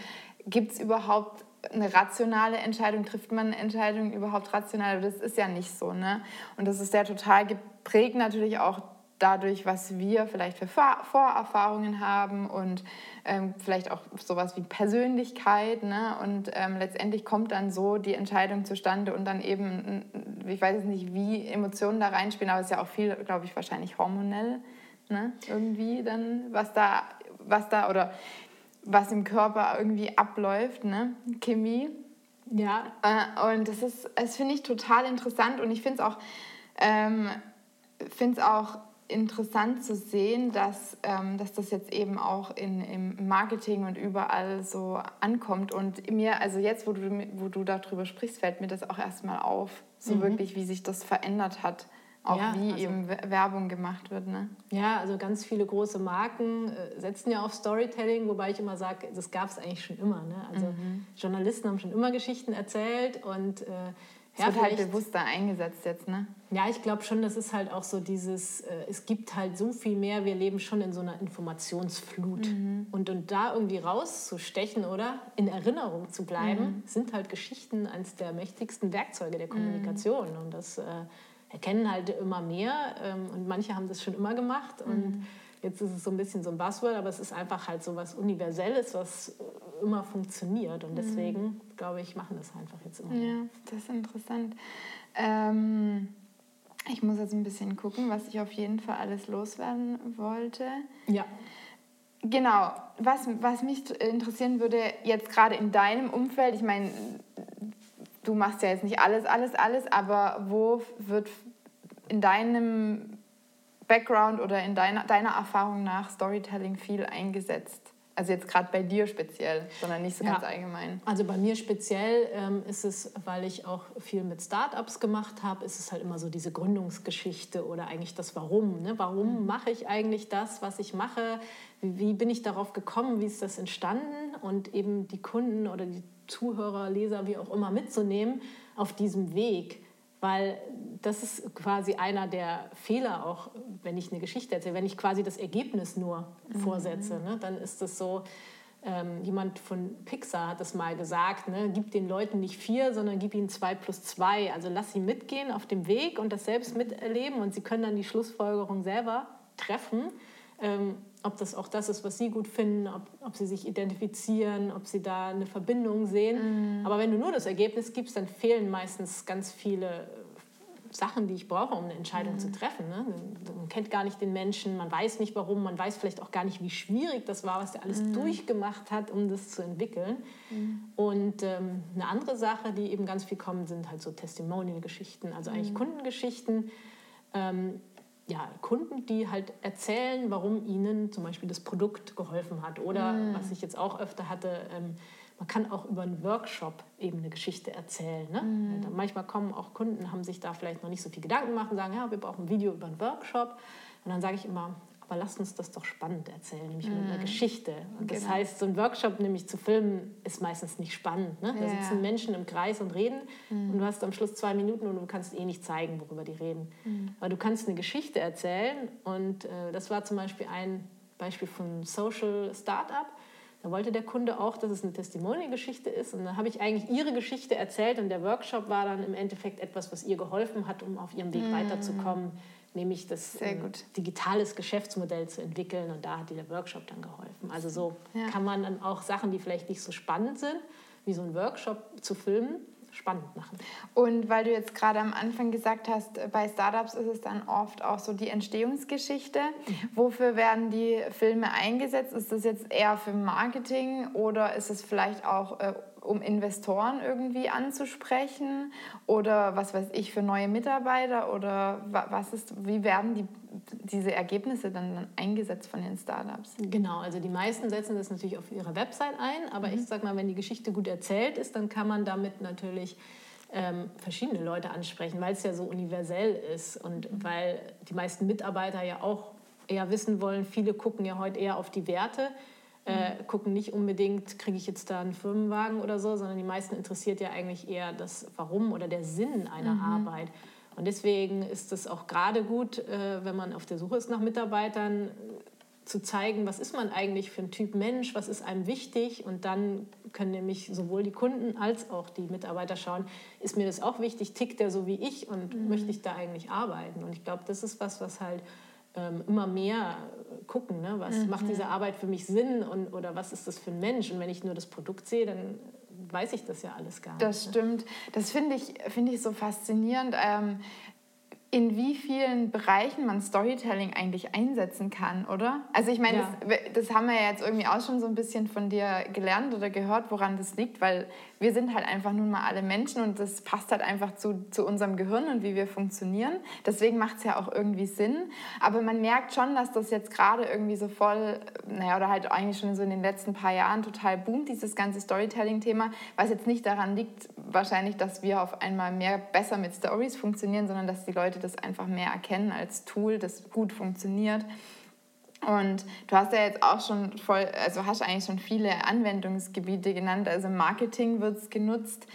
gibt es überhaupt eine rationale Entscheidung? Trifft man Entscheidungen überhaupt rational? Das ist ja nicht so. Ne? Und das ist ja total geprägt natürlich auch dadurch, was wir vielleicht für Vorerfahrungen haben und ähm, vielleicht auch sowas wie Persönlichkeit. Ne? Und ähm, letztendlich kommt dann so die Entscheidung zustande und dann eben, ich weiß jetzt nicht, wie Emotionen da reinspielen, aber es ist ja auch viel, glaube ich, wahrscheinlich hormonell. Ne? Irgendwie dann, was da, was da oder was im Körper irgendwie abläuft, ne? Chemie. Ja. Äh, und das ist, das finde ich total interessant und ich finde es auch, ähm, finde es auch interessant zu sehen, dass, ähm, dass das jetzt eben auch in, im Marketing und überall so ankommt. Und mir, also jetzt, wo du, wo du darüber sprichst, fällt mir das auch erstmal auf, so mhm. wirklich, wie sich das verändert hat. Auch ja, wie also, eben Werbung gemacht wird. Ne? Ja, also ganz viele große Marken äh, setzen ja auf Storytelling, wobei ich immer sage, das gab es eigentlich schon immer. Ne? Also mhm. Journalisten haben schon immer Geschichten erzählt und äh, ja, wird halt bewusster eingesetzt jetzt, ne? Ja, ich glaube schon, das ist halt auch so dieses, äh, es gibt halt so viel mehr, wir leben schon in so einer Informationsflut. Mhm. Und, und da irgendwie rauszustechen oder in Erinnerung zu bleiben, mhm. sind halt Geschichten eines der mächtigsten Werkzeuge der Kommunikation. Mhm. Und das äh, erkennen halt immer mehr ähm, und manche haben das schon immer gemacht. Und mhm. Jetzt ist es so ein bisschen so ein Buzzword, aber es ist einfach halt so was Universelles, was immer funktioniert. Und mhm. deswegen, mhm. glaube ich, machen das einfach jetzt immer. Ja, das ist interessant. Ähm, ich muss jetzt ein bisschen gucken, was ich auf jeden Fall alles loswerden wollte. Ja. Genau, was, was mich interessieren würde, jetzt gerade in deinem Umfeld, ich meine, du machst ja jetzt nicht alles, alles, alles, aber wo wird in deinem Background oder in deiner, deiner Erfahrung nach Storytelling viel eingesetzt? Also jetzt gerade bei dir speziell, sondern nicht so ja. ganz allgemein. Also bei mir speziell ähm, ist es, weil ich auch viel mit Startups gemacht habe, ist es halt immer so diese Gründungsgeschichte oder eigentlich das Warum. Ne? Warum mhm. mache ich eigentlich das, was ich mache? Wie, wie, bin ich darauf gekommen? Wie ist das entstanden? Und eben die Kunden oder die Zuhörer, Leser, wie auch immer mitzunehmen auf diesem Weg weil das ist quasi einer der Fehler auch, wenn ich eine Geschichte erzähle, wenn ich quasi das Ergebnis nur mhm. vorsetze, ne, dann ist das so, ähm, jemand von Pixar hat das mal gesagt, ne, gib den Leuten nicht vier, sondern gib ihnen zwei plus zwei. Also lass sie mitgehen auf dem Weg und das selbst miterleben und sie können dann die Schlussfolgerung selber treffen. Ähm, ob das auch das ist, was sie gut finden, ob, ob sie sich identifizieren, ob sie da eine Verbindung sehen. Mhm. Aber wenn du nur das Ergebnis gibst, dann fehlen meistens ganz viele Sachen, die ich brauche, um eine Entscheidung mhm. zu treffen. Ne? Man kennt gar nicht den Menschen, man weiß nicht warum, man weiß vielleicht auch gar nicht, wie schwierig das war, was der alles mhm. durchgemacht hat, um das zu entwickeln. Mhm. Und ähm, eine andere Sache, die eben ganz viel kommen, sind halt so Testimonial-Geschichten, also eigentlich mhm. Kundengeschichten. Ähm, ja, Kunden, die halt erzählen, warum ihnen zum Beispiel das Produkt geholfen hat. Oder mhm. was ich jetzt auch öfter hatte, ähm, man kann auch über einen Workshop eben eine Geschichte erzählen. Ne? Mhm. Manchmal kommen auch Kunden, haben sich da vielleicht noch nicht so viel Gedanken gemacht und sagen, ja, wir brauchen ein Video über einen Workshop. Und dann sage ich immer, aber lasst uns das doch spannend erzählen, nämlich mhm. mit einer mhm. Geschichte. Und das genau. heißt, so ein Workshop nämlich zu filmen, ist meistens nicht spannend. Ne? Da ja. sitzen Menschen im Kreis und reden mhm. und du hast am Schluss zwei Minuten und du kannst eh nicht zeigen, worüber die reden. Mhm. Aber du kannst eine Geschichte erzählen und äh, das war zum Beispiel ein Beispiel von Social Startup. Da wollte der Kunde auch, dass es eine Testimonial-Geschichte ist. Und dann habe ich eigentlich ihre Geschichte erzählt und der Workshop war dann im Endeffekt etwas, was ihr geholfen hat, um auf ihrem Weg mm. weiterzukommen nämlich das ähm, digitales Geschäftsmodell zu entwickeln. Und da hat dir der Workshop dann geholfen. Also so ja. kann man dann auch Sachen, die vielleicht nicht so spannend sind, wie so ein Workshop zu filmen, spannend machen. Und weil du jetzt gerade am Anfang gesagt hast, äh, bei Startups ist es dann oft auch so die Entstehungsgeschichte. Mhm. Wofür werden die Filme eingesetzt? Ist das jetzt eher für Marketing oder ist es vielleicht auch äh, um Investoren irgendwie anzusprechen oder was weiß ich für neue Mitarbeiter oder was ist, wie werden die, diese Ergebnisse dann eingesetzt von den Startups? Genau, also die meisten setzen das natürlich auf ihrer Website ein, aber mhm. ich sag mal, wenn die Geschichte gut erzählt ist, dann kann man damit natürlich ähm, verschiedene Leute ansprechen, weil es ja so universell ist und mhm. weil die meisten Mitarbeiter ja auch eher wissen wollen, viele gucken ja heute eher auf die Werte äh, gucken nicht unbedingt, kriege ich jetzt da einen Firmenwagen oder so, sondern die meisten interessiert ja eigentlich eher das Warum oder der Sinn einer mhm. Arbeit. Und deswegen ist es auch gerade gut, äh, wenn man auf der Suche ist nach Mitarbeitern, zu zeigen, was ist man eigentlich für ein Typ Mensch, was ist einem wichtig und dann können nämlich sowohl die Kunden als auch die Mitarbeiter schauen, ist mir das auch wichtig, tickt der so wie ich und mhm. möchte ich da eigentlich arbeiten. Und ich glaube, das ist was, was halt ähm, immer mehr gucken, ne? was mhm. macht diese Arbeit für mich Sinn und, oder was ist das für ein Mensch. Und wenn ich nur das Produkt sehe, dann weiß ich das ja alles gar nicht. Das ne? stimmt. Das finde ich, find ich so faszinierend. Ähm, in wie vielen Bereichen man Storytelling eigentlich einsetzen kann, oder? Also ich meine, ja. das, das, haben wir ja jetzt irgendwie auch schon so ein bisschen von dir gelernt oder gehört, woran das liegt, weil wir sind halt einfach nun mal alle Menschen und das passt halt einfach zu, zu unserem Gehirn und wie wir funktionieren. Deswegen macht es ja auch irgendwie Sinn. Aber man merkt schon, dass das jetzt gerade irgendwie so voll, naja, oder halt eigentlich schon so in den letzten paar Jahren total boomt, dieses ganze Storytelling-Thema, was jetzt nicht daran liegt, wahrscheinlich, dass wir auf einmal mehr besser mit Stories funktionieren, sondern dass die Leute das einfach mehr erkennen als Tool, das gut funktioniert. Und du hast ja jetzt auch schon voll, also hast eigentlich schon viele Anwendungsgebiete genannt. Also Marketing wird es genutzt.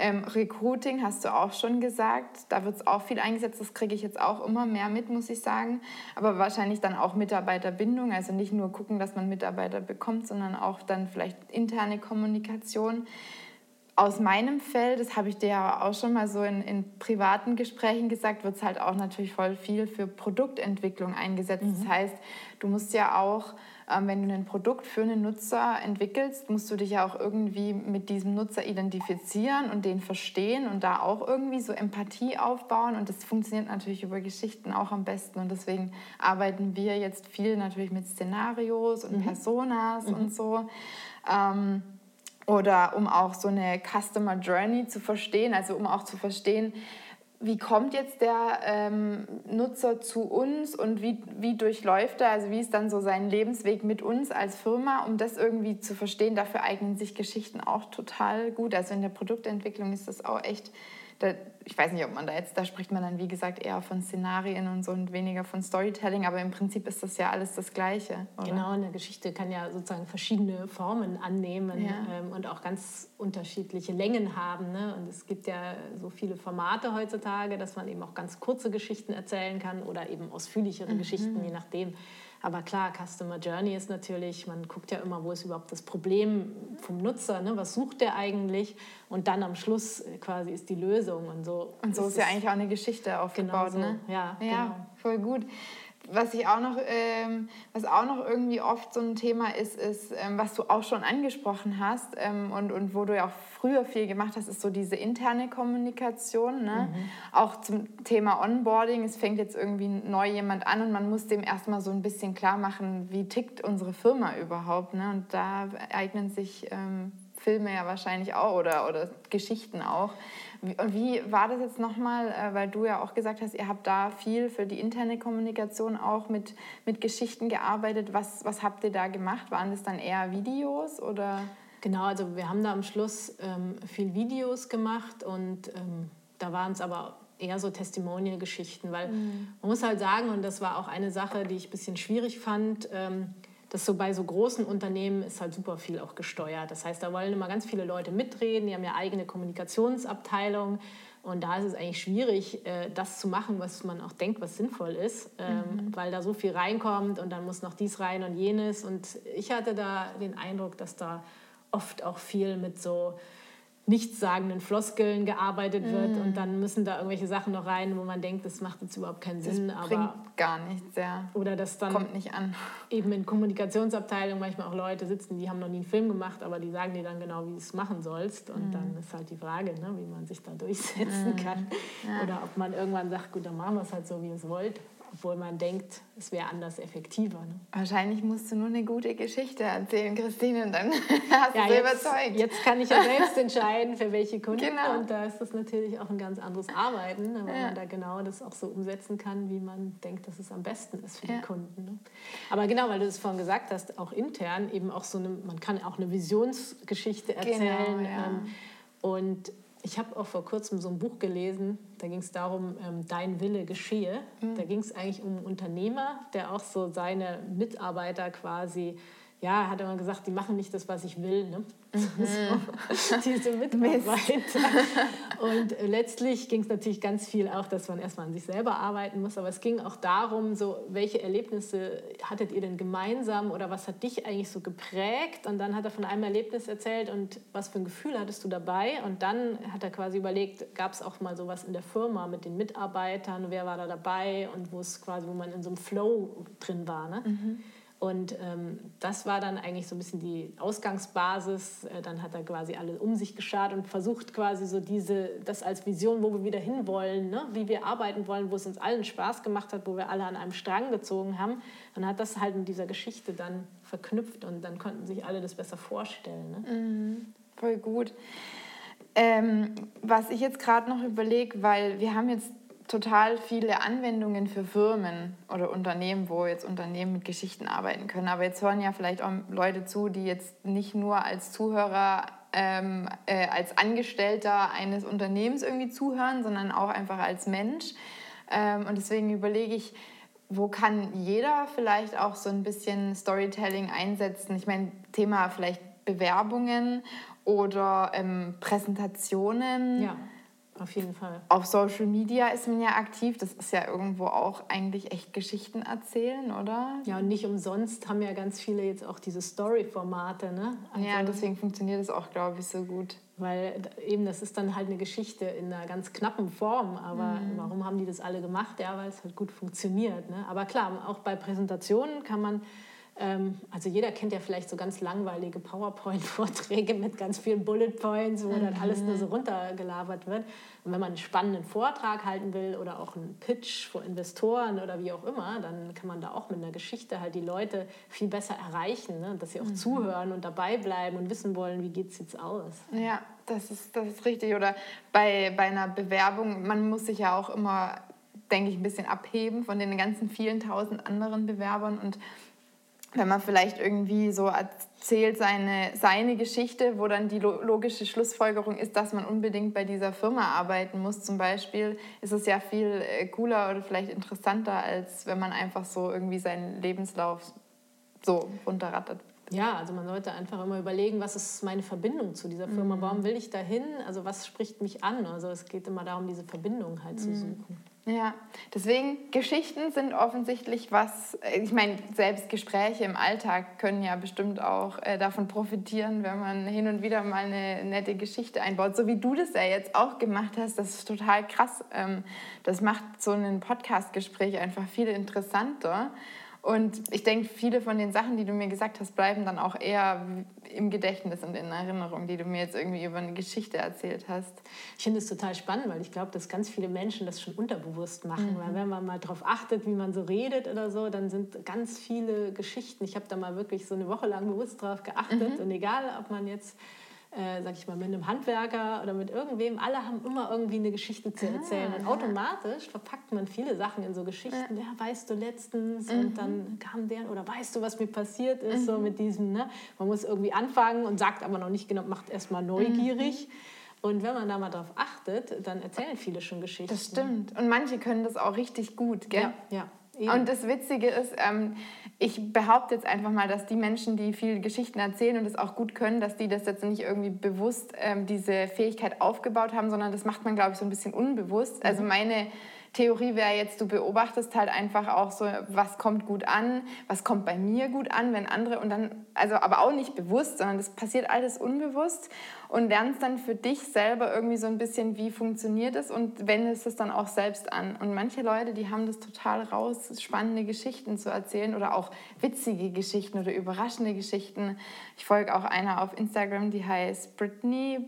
Ähm, Recruiting hast du auch schon gesagt. Da wird es auch viel eingesetzt. Das kriege ich jetzt auch immer mehr mit, muss ich sagen. Aber wahrscheinlich dann auch Mitarbeiterbindung. Also nicht nur gucken, dass man Mitarbeiter bekommt, sondern auch dann vielleicht interne Kommunikation aus meinem Feld, das habe ich dir ja auch schon mal so in, in privaten Gesprächen gesagt, wird es halt auch natürlich voll viel für Produktentwicklung eingesetzt. Mhm. Das heißt, du musst ja auch, ähm, wenn du ein Produkt für einen Nutzer entwickelst, musst du dich ja auch irgendwie mit diesem Nutzer identifizieren und den verstehen und da auch irgendwie so Empathie aufbauen. Und das funktioniert natürlich über Geschichten auch am besten. Und deswegen arbeiten wir jetzt viel natürlich mit Szenarios und mhm. Personas mhm. und so. Ähm, oder um auch so eine Customer Journey zu verstehen, also um auch zu verstehen, wie kommt jetzt der ähm, Nutzer zu uns und wie, wie durchläuft er, also wie ist dann so sein Lebensweg mit uns als Firma, um das irgendwie zu verstehen. Dafür eignen sich Geschichten auch total gut. Also in der Produktentwicklung ist das auch echt da, ich weiß nicht, ob man da jetzt, da spricht man dann wie gesagt eher von Szenarien und so und weniger von Storytelling, aber im Prinzip ist das ja alles das Gleiche. Oder? Genau, eine Geschichte kann ja sozusagen verschiedene Formen annehmen ja. ähm, und auch ganz unterschiedliche Längen haben. Ne? Und es gibt ja so viele Formate heutzutage, dass man eben auch ganz kurze Geschichten erzählen kann oder eben ausführlichere mhm. Geschichten, je nachdem. Aber klar, Customer Journey ist natürlich, man guckt ja immer, wo ist überhaupt das Problem vom Nutzer, ne? was sucht der eigentlich? Und dann am Schluss quasi ist die Lösung und so. Und so ist, ist ja eigentlich auch eine Geschichte aufgebaut, genau so. ne? Ja, ja genau. voll gut was ich auch noch, ähm, was auch noch irgendwie oft so ein Thema ist, ist, ähm, was du auch schon angesprochen hast ähm, und, und wo du ja auch früher viel gemacht hast, ist so diese interne Kommunikation. Ne? Mhm. Auch zum Thema Onboarding. Es fängt jetzt irgendwie neu jemand an und man muss dem erstmal so ein bisschen klar machen, wie tickt unsere Firma überhaupt. Ne? Und da eignen sich ähm, Filme ja wahrscheinlich auch oder, oder Geschichten auch. Und wie war das jetzt nochmal, äh, weil du ja auch gesagt hast, ihr habt da viel für die interne Kommunikation auch mit, mit Geschichten gearbeitet. Was, was habt ihr da gemacht? Waren das dann eher Videos oder? Genau, also wir haben da am Schluss ähm, viel Videos gemacht und ähm, da waren es aber eher so Testimonial-Geschichten, weil mhm. man muss halt sagen, und das war auch eine Sache, die ich ein bisschen schwierig fand, ähm, dass so bei so großen Unternehmen ist halt super viel auch gesteuert. Das heißt, da wollen immer ganz viele Leute mitreden, die haben ja eigene Kommunikationsabteilung. Und da ist es eigentlich schwierig, äh, das zu machen, was man auch denkt, was sinnvoll ist, ähm, mhm. weil da so viel reinkommt und dann muss noch dies rein und jenes. Und ich hatte da den Eindruck, dass da oft auch viel mit so nichtssagenden Floskeln gearbeitet wird mm. und dann müssen da irgendwelche Sachen noch rein, wo man denkt, das macht jetzt überhaupt keinen Sinn. Das bringt aber gar nichts, ja. Oder dass dann kommt nicht an. Eben in Kommunikationsabteilungen manchmal auch Leute sitzen, die haben noch nie einen Film gemacht, aber die sagen dir dann genau, wie du es machen sollst. Und mm. dann ist halt die Frage, ne, wie man sich da durchsetzen mm. kann. Ja. Oder ob man irgendwann sagt, gut, dann machen wir es halt so, wie ihr es wollt. Obwohl man denkt, es wäre anders effektiver. Ne? Wahrscheinlich musst du nur eine gute Geschichte erzählen, Christine, und dann [laughs] hast ja, du jetzt, überzeugt. Jetzt kann ich ja selbst [laughs] entscheiden, für welche Kunden. Genau. Und da ist das natürlich auch ein ganz anderes Arbeiten, ne, weil ja. man da genau das auch so umsetzen kann, wie man denkt, dass es am besten ist für ja. die Kunden. Ne? Aber genau, weil du es vorhin gesagt hast, auch intern eben auch so eine, man kann auch eine Visionsgeschichte genau, erzählen. Genau, ähm, und ich habe auch vor kurzem so ein Buch gelesen, da ging es darum, ähm, Dein Wille geschehe. Mhm. Da ging es eigentlich um einen Unternehmer, der auch so seine Mitarbeiter quasi ja, hat er mal gesagt, die machen nicht das, was ich will. Ne? Mhm. [laughs] So, [laughs] diese Mitarbeiter. und äh, letztlich ging es natürlich ganz viel auch, dass man erstmal an sich selber arbeiten muss. Aber es ging auch darum, so, welche Erlebnisse hattet ihr denn gemeinsam oder was hat dich eigentlich so geprägt? Und dann hat er von einem Erlebnis erzählt und was für ein Gefühl hattest du dabei? Und dann hat er quasi überlegt, gab es auch mal sowas in der Firma mit den Mitarbeitern? Wer war da dabei? Und wo es quasi, wo man in so einem Flow drin war. Ne? Mhm. Und ähm, das war dann eigentlich so ein bisschen die Ausgangsbasis. Äh, dann hat er quasi alle um sich geschart und versucht quasi so diese, das als Vision, wo wir wieder hinwollen, ne? wie wir arbeiten wollen, wo es uns allen Spaß gemacht hat, wo wir alle an einem Strang gezogen haben. Und hat das halt in dieser Geschichte dann verknüpft und dann konnten sich alle das besser vorstellen. Ne? Mhm, voll gut. Ähm, was ich jetzt gerade noch überlege, weil wir haben jetzt total viele Anwendungen für Firmen oder Unternehmen, wo jetzt Unternehmen mit Geschichten arbeiten können. Aber jetzt hören ja vielleicht auch Leute zu, die jetzt nicht nur als Zuhörer, ähm, äh, als Angestellter eines Unternehmens irgendwie zuhören, sondern auch einfach als Mensch. Ähm, und deswegen überlege ich, wo kann jeder vielleicht auch so ein bisschen Storytelling einsetzen? Ich meine, Thema vielleicht Bewerbungen oder ähm, Präsentationen. Ja auf jeden Fall. Auf Social Media ist man ja aktiv. Das ist ja irgendwo auch eigentlich echt Geschichten erzählen, oder? Ja, und nicht umsonst haben ja ganz viele jetzt auch diese Story-Formate. Ne? Also, ja, deswegen funktioniert es auch, glaube ich, so gut. Weil eben, das ist dann halt eine Geschichte in einer ganz knappen Form. Aber mhm. warum haben die das alle gemacht? Ja, weil es halt gut funktioniert. Ne? Aber klar, auch bei Präsentationen kann man also jeder kennt ja vielleicht so ganz langweilige PowerPoint-Vorträge mit ganz vielen Bullet Points, wo dann alles nur so mhm. runtergelabert wird. Und wenn man einen spannenden Vortrag halten will oder auch einen Pitch vor Investoren oder wie auch immer, dann kann man da auch mit einer Geschichte halt die Leute viel besser erreichen, ne? dass sie auch mhm. zuhören und dabei bleiben und wissen wollen, wie geht es jetzt aus. Ja, das ist, das ist richtig. Oder bei, bei einer Bewerbung, man muss sich ja auch immer, denke ich, ein bisschen abheben von den ganzen vielen tausend anderen Bewerbern und wenn man vielleicht irgendwie so erzählt seine, seine Geschichte, wo dann die logische Schlussfolgerung ist, dass man unbedingt bei dieser Firma arbeiten muss zum Beispiel, ist es ja viel äh, cooler oder vielleicht interessanter, als wenn man einfach so irgendwie seinen Lebenslauf so runterrattert. Ja, also man sollte einfach immer überlegen, was ist meine Verbindung zu dieser Firma, mhm. warum will ich da hin, also was spricht mich an. Also es geht immer darum, diese Verbindung halt mhm. zu suchen. Ja, deswegen Geschichten sind offensichtlich was, äh, ich meine, selbst Gespräche im Alltag können ja bestimmt auch äh, davon profitieren, wenn man hin und wieder mal eine nette Geschichte einbaut, so wie du das ja jetzt auch gemacht hast. Das ist total krass. Ähm, das macht so ein Podcast-Gespräch einfach viel interessanter. Und ich denke, viele von den Sachen, die du mir gesagt hast, bleiben dann auch eher im Gedächtnis und in Erinnerung, die du mir jetzt irgendwie über eine Geschichte erzählt hast. Ich finde es total spannend, weil ich glaube, dass ganz viele Menschen das schon unterbewusst machen. Mhm. Weil wenn man mal darauf achtet, wie man so redet oder so, dann sind ganz viele Geschichten. Ich habe da mal wirklich so eine Woche lang bewusst drauf geachtet. Mhm. Und egal, ob man jetzt äh, sag ich mal, mit einem Handwerker oder mit irgendwem, alle haben immer irgendwie eine Geschichte zu erzählen. Ah, und automatisch verpackt man viele Sachen in so Geschichten. Ja, ja weißt du letztens mhm. und dann kam der oder weißt du, was mir passiert ist, mhm. so mit diesem, ne? Man muss irgendwie anfangen und sagt aber noch nicht genau, macht erstmal neugierig. Mhm. Und wenn man da mal drauf achtet, dann erzählen viele schon Geschichten. Das stimmt. Und manche können das auch richtig gut, gell? Ja, ja. Eben. Und das Witzige ist, ähm, ich behaupte jetzt einfach mal, dass die Menschen, die viele Geschichten erzählen und das auch gut können, dass die das jetzt nicht irgendwie bewusst ähm, diese Fähigkeit aufgebaut haben, sondern das macht man, glaube ich, so ein bisschen unbewusst. Also mhm. meine Theorie wäre jetzt, du beobachtest halt einfach auch so, was kommt gut an, was kommt bei mir gut an, wenn andere und dann, also aber auch nicht bewusst, sondern das passiert alles unbewusst und lernst dann für dich selber irgendwie so ein bisschen, wie funktioniert es und wendest es dann auch selbst an. Und manche Leute, die haben das total raus, spannende Geschichten zu erzählen oder auch witzige Geschichten oder überraschende Geschichten. Ich folge auch einer auf Instagram, die heißt Brittany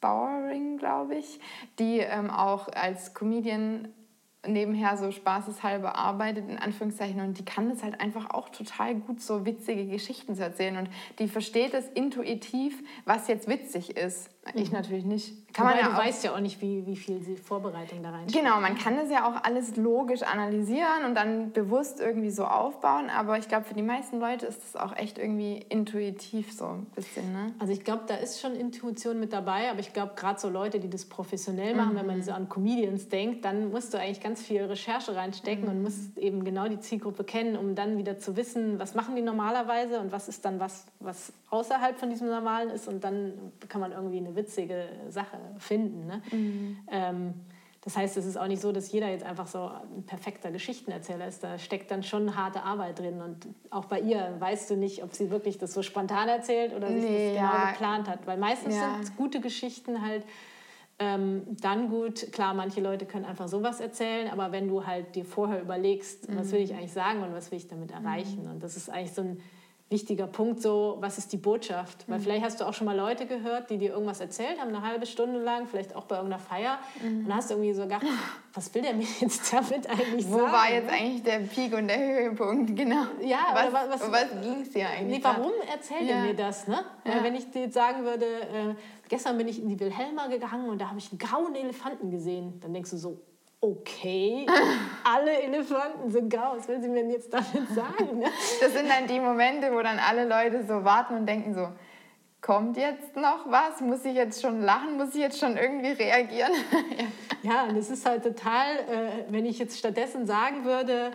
Bowering, glaube ich, die ähm, auch als Comedian nebenher so spaßeshalber arbeitet, in Anführungszeichen, und die kann das halt einfach auch total gut, so witzige Geschichten zu erzählen. Und die versteht es intuitiv, was jetzt witzig ist. Ich mhm. natürlich nicht. Kann man ja du auch, weißt ja auch nicht, wie, wie viel Vorbereitung da rein Genau, man kann das ja auch alles logisch analysieren und dann bewusst irgendwie so aufbauen. Aber ich glaube, für die meisten Leute ist das auch echt irgendwie intuitiv so ein bisschen. Ne? Also ich glaube, da ist schon Intuition mit dabei. Aber ich glaube, gerade so Leute, die das professionell machen, mhm. wenn man so an Comedians denkt, dann musst du eigentlich ganz viel Recherche reinstecken mhm. und musst eben genau die Zielgruppe kennen, um dann wieder zu wissen, was machen die normalerweise und was ist dann was, was außerhalb von diesem Normalen ist. Und dann kann man irgendwie eine witzige Sache finden. Ne? Mhm. Ähm, das heißt, es ist auch nicht so, dass jeder jetzt einfach so ein perfekter Geschichtenerzähler ist. Da steckt dann schon harte Arbeit drin. Und auch bei ihr weißt du nicht, ob sie wirklich das so spontan erzählt oder sich nee, das genau ja. geplant hat. Weil meistens ja. sind gute Geschichten halt ähm, dann gut. Klar, manche Leute können einfach sowas erzählen, aber wenn du halt dir vorher überlegst, mhm. was will ich eigentlich sagen und was will ich damit erreichen. Mhm. Und das ist eigentlich so ein wichtiger Punkt, so, was ist die Botschaft? Weil mhm. vielleicht hast du auch schon mal Leute gehört, die dir irgendwas erzählt haben, eine halbe Stunde lang, vielleicht auch bei irgendeiner Feier. Mhm. Und dann hast du irgendwie so gedacht, [laughs] was will der mir jetzt damit eigentlich Wo sagen? Wo war jetzt eigentlich der Peak und der Höhepunkt, genau. Ja, was, was, was, was ging es hier eigentlich? Nee, warum erzählt ja. er mir das? Ne? Ja. Wenn ich dir jetzt sagen würde, äh, gestern bin ich in die Wilhelma gegangen und da habe ich einen grauen Elefanten gesehen, dann denkst du so, okay, [laughs] alle Elefanten sind grau. Was will sie mir denn jetzt damit sagen? Ne? [laughs] Das sind dann die Momente, wo dann alle Leute so warten und denken so, kommt jetzt noch was? Muss ich jetzt schon lachen? Muss ich jetzt schon irgendwie reagieren? [laughs] ja. ja, und es ist halt total, äh, wenn ich jetzt stattdessen sagen würde,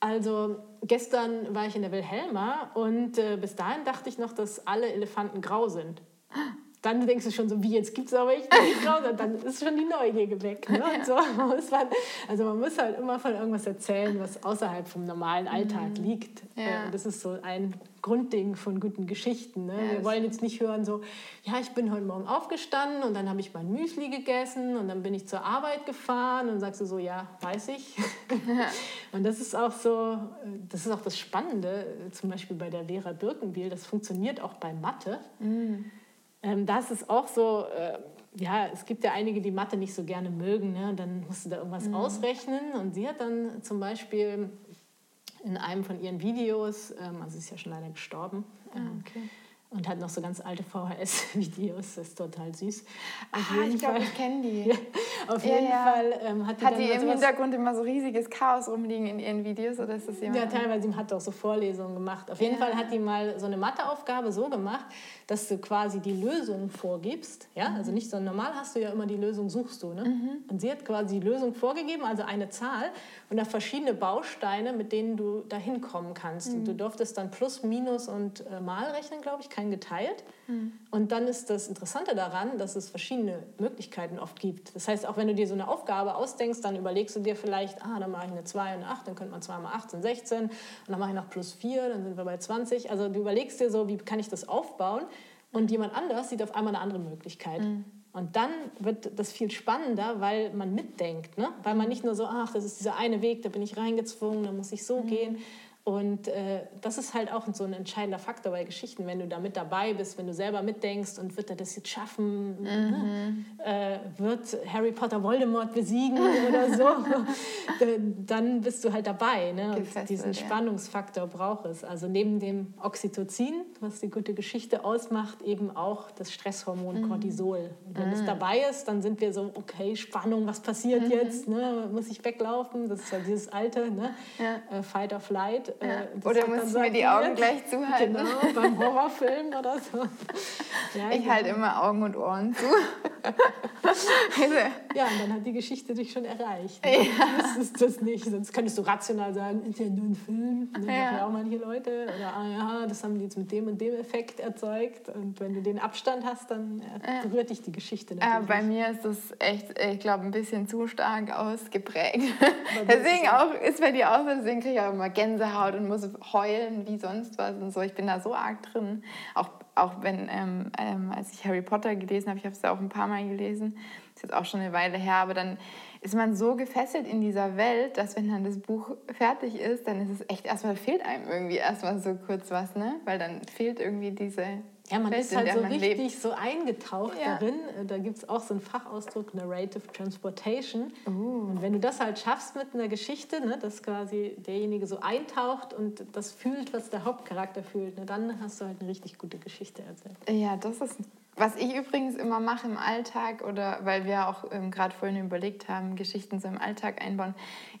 also gestern war ich in der Wilhelma und äh, bis dahin dachte ich noch, dass alle Elefanten grau sind dann denkst du schon so, wie jetzt gibt es aber echt nicht raus. Und dann ist schon die Neugier weg. Ne? Und so muss man, also man muss halt immer von irgendwas erzählen, was außerhalb vom normalen Alltag mhm. liegt. Ja. Äh, das ist so ein Grundding von guten Geschichten. Ne? Ja, Wir wollen jetzt nicht hören so, ja, ich bin heute Morgen aufgestanden und dann habe ich mein Müsli gegessen und dann bin ich zur Arbeit gefahren und sagst du so, ja, weiß ich. Ja. [laughs] und das ist auch so, das ist auch das Spannende, zum Beispiel bei der Vera Birkenbiel, das funktioniert auch bei Mathe. Mhm ähm, das ist auch so, äh, ja, es gibt ja einige, die Mathe nicht so gerne mögen. Ne? Dann musst du da irgendwas mhm. ausrechnen. Und sie hat dann zum Beispiel in einem von ihren Videos, ähm, also sie ist ja schon leider gestorben, ah, ähm, okay und hat noch so ganz alte VHS-Videos. Das ist total süß. Auf ah, ich glaube, ich kenne die. [laughs] ja, auf ja, jeden ja. Fall ähm, hat die, hat die im Hintergrund immer so riesiges Chaos rumliegen in ihren Videos oder ist das jemand? Ja, teilweise hat auch so Vorlesungen gemacht. Auf jeden Fall hat die mal so eine Matheaufgabe so gemacht, dass du quasi die Lösung vorgibst. Ja, mhm. also nicht so normal hast du ja immer die Lösung suchst du. Ne? Mhm. Und sie hat quasi die Lösung vorgegeben, also eine Zahl und da verschiedene Bausteine, mit denen du dahin kommen kannst. Mhm. Und du durftest dann Plus, Minus und äh, Mal rechnen, glaube ich kein geteilt. Mhm. Und dann ist das Interessante daran, dass es verschiedene Möglichkeiten oft gibt. Das heißt, auch wenn du dir so eine Aufgabe ausdenkst, dann überlegst du dir vielleicht, ah, dann mache ich eine 2 und eine 8, dann könnte man 2 mal 8 sind 16 und dann mache ich noch plus 4, dann sind wir bei 20. Also du überlegst dir so, wie kann ich das aufbauen? Und jemand anders sieht auf einmal eine andere Möglichkeit. Mhm. Und dann wird das viel spannender, weil man mitdenkt. Ne? Weil man nicht nur so, ach, das ist dieser eine Weg, da bin ich reingezwungen, da muss ich so mhm. gehen, und äh, das ist halt auch so ein entscheidender Faktor bei Geschichten, wenn du da mit dabei bist, wenn du selber mitdenkst und wird er das jetzt schaffen, mhm. ne? äh, wird Harry Potter Voldemort besiegen oder so, [laughs] dann bist du halt dabei. Ne? Und diesen. Spannungsfaktor braucht es. Also neben dem Oxytocin, was die gute Geschichte ausmacht, eben auch das Stresshormon mhm. Cortisol. Und wenn es mhm. dabei ist, dann sind wir so, okay, Spannung, was passiert mhm. jetzt? Ne? Muss ich weglaufen? Das ist ja dieses alte, ne? Ja. Äh, Fight or Flight. Äh, oder muss ich mir die Augen gleich zuhalten? Genau, beim Horrorfilm oder so. [laughs] Ja, ich genau. halte immer Augen und Ohren zu. [laughs] ja, und dann hat die Geschichte dich schon erreicht. Ne? Ja. Du wüsstest das nicht, sonst könntest du rational sagen, ist ja nur ein Film. Ne? Ja. ja auch manche Leute. Oder, ah ja, das haben die jetzt mit dem und dem Effekt erzeugt. Und wenn du den Abstand hast, dann äh, berührt dich die Geschichte natürlich. Ja, bei mir ist das echt, ich glaube, ein bisschen zu stark ausgeprägt. [laughs] deswegen auch, ist bei dir auch so, deswegen kriege ich auch immer Gänsehaut und muss heulen wie sonst was und so. Ich bin da so arg drin. Auch, auch wenn, ähm, ähm, als ich Harry Potter gelesen habe, ich habe es ja auch ein paar Mal gelesen, ist jetzt auch schon eine Weile her, aber dann ist man so gefesselt in dieser Welt, dass wenn dann das Buch fertig ist, dann ist es echt erstmal fehlt einem irgendwie erstmal so kurz was, ne? Weil dann fehlt irgendwie diese Ja, man ist halt so richtig lebt. so eingetaucht ja. darin. Da gibt es auch so einen Fachausdruck, Narrative Transportation. Uh. Und wenn du das halt schaffst mit einer Geschichte, ne, dass quasi derjenige so eintaucht und das fühlt, was der Hauptcharakter fühlt, ne, dann hast du halt eine richtig gute Geschichte erzählt. Ja, das ist was ich übrigens immer mache im Alltag oder weil wir auch ähm, gerade vorhin überlegt haben, Geschichten so im Alltag einbauen.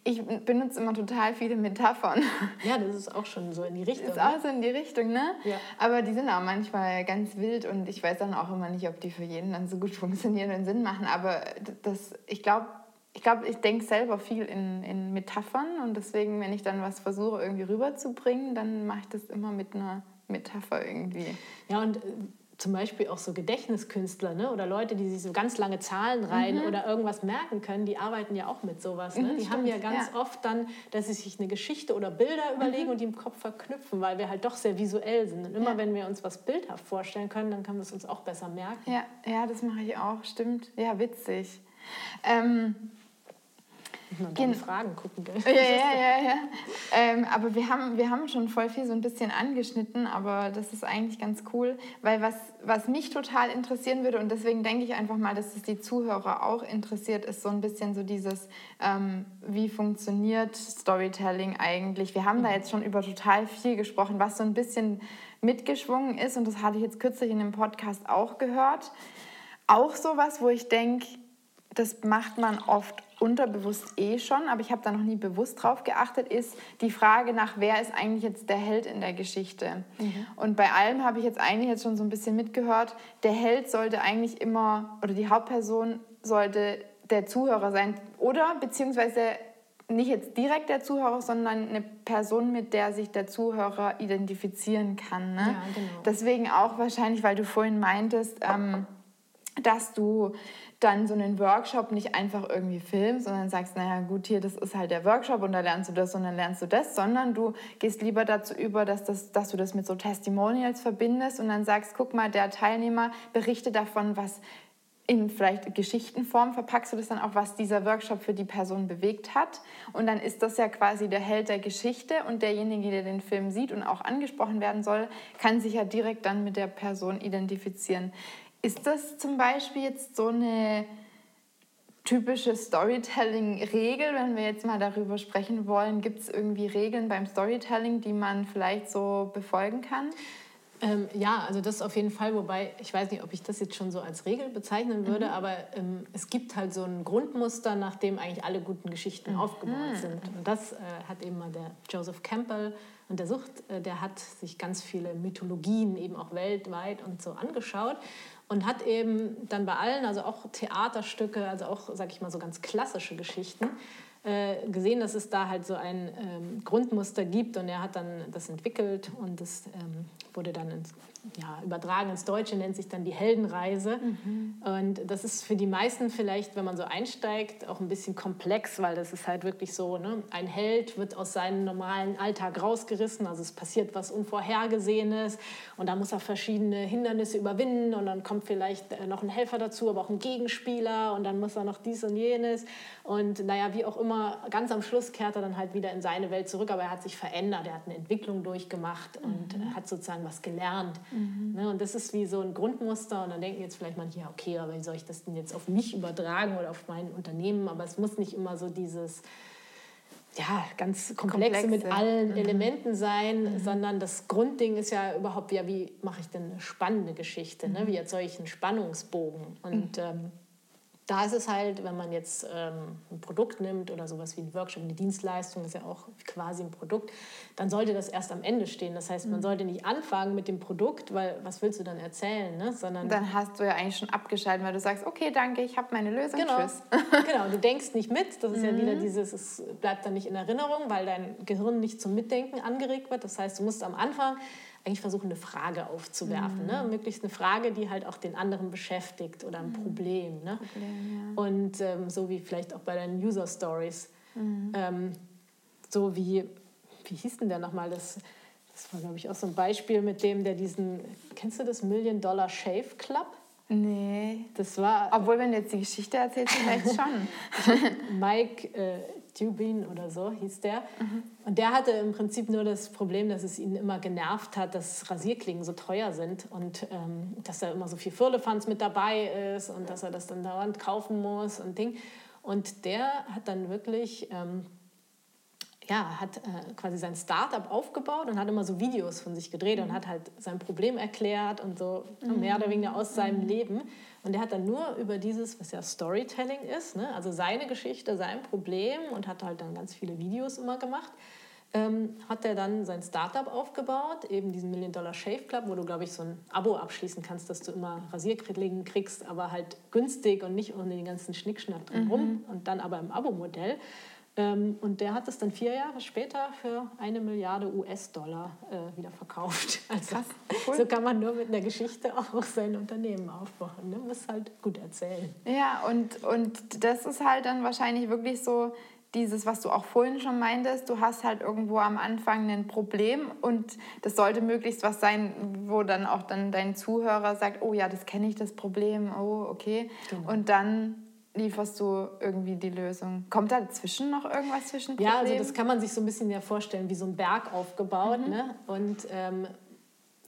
Ich benutze immer total viele Metaphern. [laughs] Ja, das ist auch schon so in die Richtung. Ist auch so in die Richtung, ne? Ja. Aber die sind auch manchmal ganz wild und ich weiß dann auch immer nicht, ob die für jeden dann so gut [laughs] funktionieren und Sinn machen. Aber das, ich glaube, ich glaube, ich denke selber viel in, in Metaphern und deswegen, wenn ich dann was versuche irgendwie rüberzubringen, dann mache ich das immer mit einer Metapher irgendwie. Ja, und äh, zum Beispiel auch so Gedächtniskünstler ne? oder Leute, die sich so ganz lange Zahlen rein mhm. oder irgendwas merken können, die arbeiten ja auch mit sowas. Ne? Mhm, die stimmt, haben ja ganz ja. oft dann, dass sie sich eine Geschichte oder Bilder überlegen mhm. und die im Kopf verknüpfen, weil wir halt doch sehr visuell sind. Und immer ja. wenn wir uns was bildhaft vorstellen können, dann können wir es uns auch besser merken. Ja, ja das mache ich auch, stimmt. Ja, witzig. Ähm, [laughs] und dann Fragen gucken, gell? Ja, ja, ja. ja. Ähm, aber wir haben, wir haben schon voll viel so ein bisschen angeschnitten, aber das ist eigentlich ganz cool, weil was, was mich total interessieren würde und deswegen denke ich einfach mal, dass es die Zuhörer auch interessiert, ist so ein bisschen so dieses, ähm, wie funktioniert Storytelling eigentlich? Wir haben da jetzt schon über total viel gesprochen, was so ein bisschen mitgeschwungen ist und das hatte ich jetzt kürzlich in dem Podcast auch gehört. Auch sowas, wo ich denke, das macht man oft unterbewusst eh schon, aber ich habe da noch nie bewusst drauf geachtet, ist die Frage nach, wer ist eigentlich jetzt der Held in der Geschichte. Mhm. Und bei allem habe ich jetzt eigentlich jetzt schon so ein bisschen mitgehört, der Held sollte eigentlich immer, oder die Hauptperson sollte der Zuhörer sein. Oder beziehungsweise nicht jetzt direkt der Zuhörer, sondern eine Person, mit der sich der Zuhörer identifizieren kann. Ne? Ja, genau. Deswegen auch wahrscheinlich, weil du vorhin meintest, ähm, dass du dann so einen Workshop nicht einfach irgendwie filmst, sondern sagst, naja gut, hier, das ist halt der Workshop und da lernst du das und dann lernst du das, sondern du gehst lieber dazu über, dass, das, dass du das mit so Testimonials verbindest und dann sagst, guck mal, der Teilnehmer berichtet davon, was in vielleicht Geschichtenform verpackst du das dann auch, was dieser Workshop für die Person bewegt hat. Und dann ist das ja quasi der Held der Geschichte und derjenige, der den Film sieht und auch angesprochen werden soll, kann sich ja direkt dann mit der Person identifizieren. Ist das zum Beispiel jetzt so eine typische Storytelling-Regel, wenn wir jetzt mal darüber sprechen wollen? Gibt es irgendwie Regeln beim Storytelling, die man vielleicht so befolgen kann? Ähm, ja, also das auf jeden Fall, wobei ich weiß nicht, ob ich das jetzt schon so als Regel bezeichnen würde, mhm. aber ähm, es gibt halt so ein Grundmuster, nach dem eigentlich alle guten Geschichten mhm. aufgebaut sind. Und das äh, hat eben mal der Joseph Campbell und der Sucht, äh, der hat sich ganz viele Mythologien eben auch weltweit und so angeschaut und hat eben dann bei allen, also auch Theaterstücke, also auch, sag ich mal, so ganz klassische Geschichten, äh, gesehen, dass es da halt so ein ähm, Grundmuster gibt. Und er hat dann das entwickelt und das ähm, wurde dann ins, ja, übertragen ins Deutsche, nennt sich dann die Heldenreise. Mhm. Und das ist für die meisten vielleicht, wenn man so einsteigt, auch ein bisschen komplex, weil das ist halt wirklich so, ne? ein Held wird aus seinem normalen Alltag rausgerissen, also es passiert was Unvorhergesehenes und da muss er verschiedene Hindernisse überwinden und dann kommt vielleicht äh, noch ein Helfer dazu, aber auch ein Gegenspieler und dann muss er noch dies und jenes und naja, wie auch immer, ganz am Schluss kehrt er dann halt wieder in seine Welt zurück, aber er hat sich verändert, er hat eine Entwicklung durchgemacht und mhm. hat sozusagen was gelernt. Mhm. Ne? Und das ist wie so ein Grundmuster. Und dann denken jetzt vielleicht manche, ja, okay, aber wie soll ich das denn jetzt auf mich übertragen oder auf mein Unternehmen? Aber es muss nicht immer so dieses ja, ganz komplexe, komplexe. mit allen mhm. Elementen sein, mhm. sondern das Grundding ist ja überhaupt, ja, wie mache ich denn eine spannende Geschichte? Ne? Wie erzeuge ich einen Spannungsbogen? Und mhm. ähm, da ist es halt, wenn man jetzt ähm, ein Produkt nimmt oder sowas wie ein Workshop, eine Dienstleistung ist ja auch quasi ein Produkt, dann sollte das erst am Ende stehen. Das heißt, man mhm. sollte nicht anfangen mit dem Produkt, weil was willst du dann erzählen? Ne? Sondern dann hast du ja eigentlich schon abgeschaltet, weil du sagst, okay, danke, ich habe meine Lösung, genau. tschüss. [laughs] genau, du denkst nicht mit. Das ist mhm. ja wieder mhm. dieses, es bleibt dann nicht in Erinnerung, weil dein Gehirn nicht zum Mitdenken angeregt wird. Das heißt, du musst am Anfang eigentlich versuchen, eine Frage aufzuwerfen. Ne? Mhm. Ne? Möglichst eine Frage, die halt auch den anderen beschäftigt oder ein mhm. Problem. Ne? Problem ja. Und ähm, so wie vielleicht auch bei deinen User Stories. Mhm. Ähm, so wie, wie hieß denn der nochmal? Das, das war, glaube ich, auch so ein Beispiel mit dem, der diesen, kennst du das Million Dollar Shave Club? Nee. Das war. Obwohl, wenn du jetzt die Geschichte erzählst, vielleicht [laughs] schon. Mike äh, Dubin oder so hieß der. Mhm. Und der hatte im Prinzip nur das Problem, dass es ihn immer genervt hat, dass Rasierklingen so teuer sind und ähm, dass da immer so viel Firlefanz mit dabei ist und dass er das dann dauernd kaufen muss und Ding. Und der hat dann wirklich ähm, ja, hat äh, quasi sein Startup aufgebaut und hat immer so Videos von sich gedreht mhm. und hat halt sein Problem erklärt und so mhm. mehr oder weniger aus seinem mhm. Leben. Und er hat dann nur über dieses, was ja Storytelling ist, ne? also seine Geschichte, sein Problem und hat halt dann ganz viele Videos immer gemacht, ähm, hat er dann sein Startup aufgebaut, eben diesen Million Dollar Shave Club, wo du, glaube ich, so ein Abo abschließen kannst, dass du immer Rasierklingen kriegst, aber halt günstig und nicht ohne den ganzen Schnickschnack drumherum mhm. und dann aber im Abo-Modell. Ähm, und der hat es dann vier Jahre später für eine Milliarde US-Dollar äh, wieder verkauft. [laughs] Also, Krass, cool. So kann man nur mit einer Geschichte auch sein Unternehmen aufbauen. Ne? Muss halt gut erzählen. Ja, und, und das ist halt dann wahrscheinlich wirklich so dieses, was du auch vorhin schon meintest, du hast halt irgendwo am Anfang ein Problem und das sollte möglichst was sein, wo dann auch dann dein Zuhörer sagt, oh ja, das kenne ich, das Problem, oh okay. Genau. Und dann lieferst du irgendwie die Lösung. Kommt da dazwischen noch irgendwas zwischen Problemen? Ja, also das kann man sich so ein bisschen ja vorstellen, wie so ein Berg aufgebaut. Mhm. Ne? Und ähm,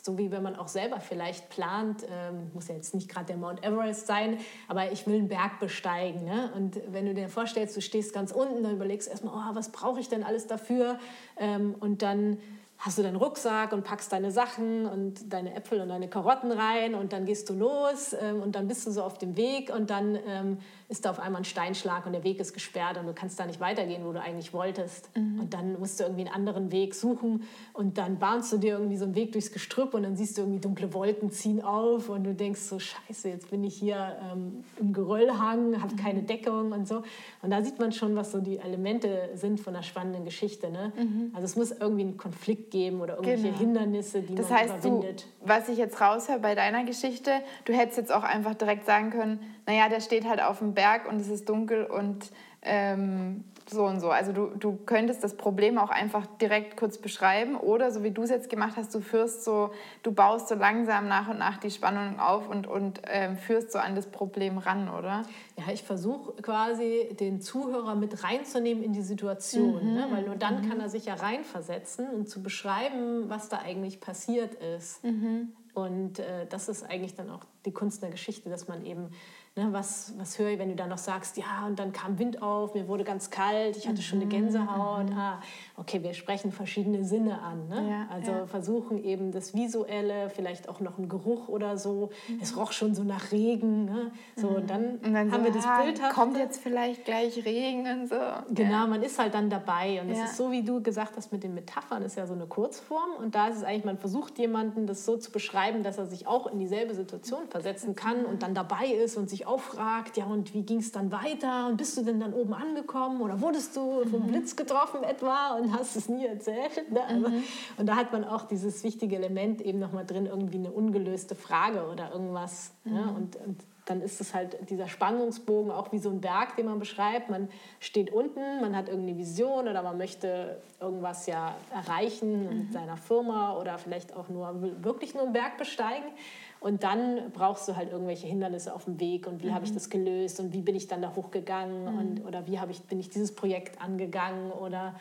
so wie wenn man auch selber vielleicht plant, ähm, muss ja jetzt nicht gerade der Mount Everest sein, aber ich will einen Berg besteigen. Ne? Und wenn du dir vorstellst, du stehst ganz unten, dann überlegst du erstmal, oh, was brauche ich denn alles dafür? Ähm, und dann hast du deinen Rucksack und packst deine Sachen und deine Äpfel und deine Karotten rein und dann gehst du los ähm, und dann bist du so auf dem Weg und dann ähm, ist da auf einmal ein Steinschlag und der Weg ist gesperrt und du kannst da nicht weitergehen, wo du eigentlich wolltest. Mhm. Und dann musst du irgendwie einen anderen Weg suchen und dann bahnst du dir irgendwie so einen Weg durchs Gestrüpp und dann siehst du irgendwie dunkle Wolken ziehen auf und du denkst so, scheiße, jetzt bin ich hier ähm, im Geröllhang, habe mhm. keine Deckung und so. Und da sieht man schon, was so die Elemente sind von einer spannenden Geschichte. Ne? Mhm. Also es muss irgendwie einen Konflikt geben oder irgendwelche genau. Hindernisse, die das man heißt, überwindet. Du, was ich jetzt raushöre bei deiner Geschichte, du hättest jetzt auch einfach direkt sagen können, naja, der steht halt auf dem Berg und es ist dunkel und ähm, so und so. Also du, du könntest das Problem auch einfach direkt kurz beschreiben oder so wie du es jetzt gemacht hast, du führst so, du baust so langsam nach und nach die Spannung auf und, und ähm, führst so an das Problem ran, oder? Ja, ich versuche quasi den Zuhörer mit reinzunehmen in die Situation, mhm. ne? weil nur dann mhm. kann er sich ja reinversetzen und zu beschreiben, was da eigentlich passiert ist. Mhm. Und äh, das ist eigentlich dann auch die Kunst der Geschichte, dass man eben Ne, was, was höre ich, wenn du dann noch sagst, ja, und dann kam Wind auf, mir wurde ganz kalt, ich hatte schon eine mhm, Gänsehaut. Mhm. Ah, okay, wir sprechen verschiedene Sinne an. Ne? Ja, also ja. versuchen eben das Visuelle, vielleicht auch noch ein Geruch oder so. Mhm. Es roch schon so nach Regen. Ne? So, und dann, und dann haben so, wir das ah, Bild. Kommt jetzt vielleicht gleich Regen und so. Genau, ja. man ist halt dann dabei. Und es ist so, wie du gesagt hast, mit den Metaphern ist ja so eine Kurzform. Und da ist es eigentlich, man versucht jemanden das so zu beschreiben, dass er sich auch in dieselbe Situation versetzen kann und dann dabei ist und sich sich auch fragt, ja und wie ging es dann weiter und bist du denn dann oben angekommen oder wurdest du vom mhm. Blitz getroffen etwa und hast es nie erzählt? Ne? Mhm. Und da hat man auch dieses wichtige Element eben nochmal drin, irgendwie eine ungelöste Frage oder irgendwas. Ne? Mhm. Ne? Und, und dann ist es halt dieser Spannungsbogen auch wie so ein Berg, den man beschreibt. Man steht unten, man hat irgendeine Vision oder man möchte irgendwas ja erreichen mhm. mit seiner Firma oder vielleicht auch nur wirklich nur einen Berg besteigen. Und dann brauchst du halt irgendwelche Hindernisse auf dem Weg und wie mhm. habe ich mhm. das gelöst und wie bin ich dann da hochgegangen mhm. und, oder wie ich, bin ich dieses Projekt angegangen oder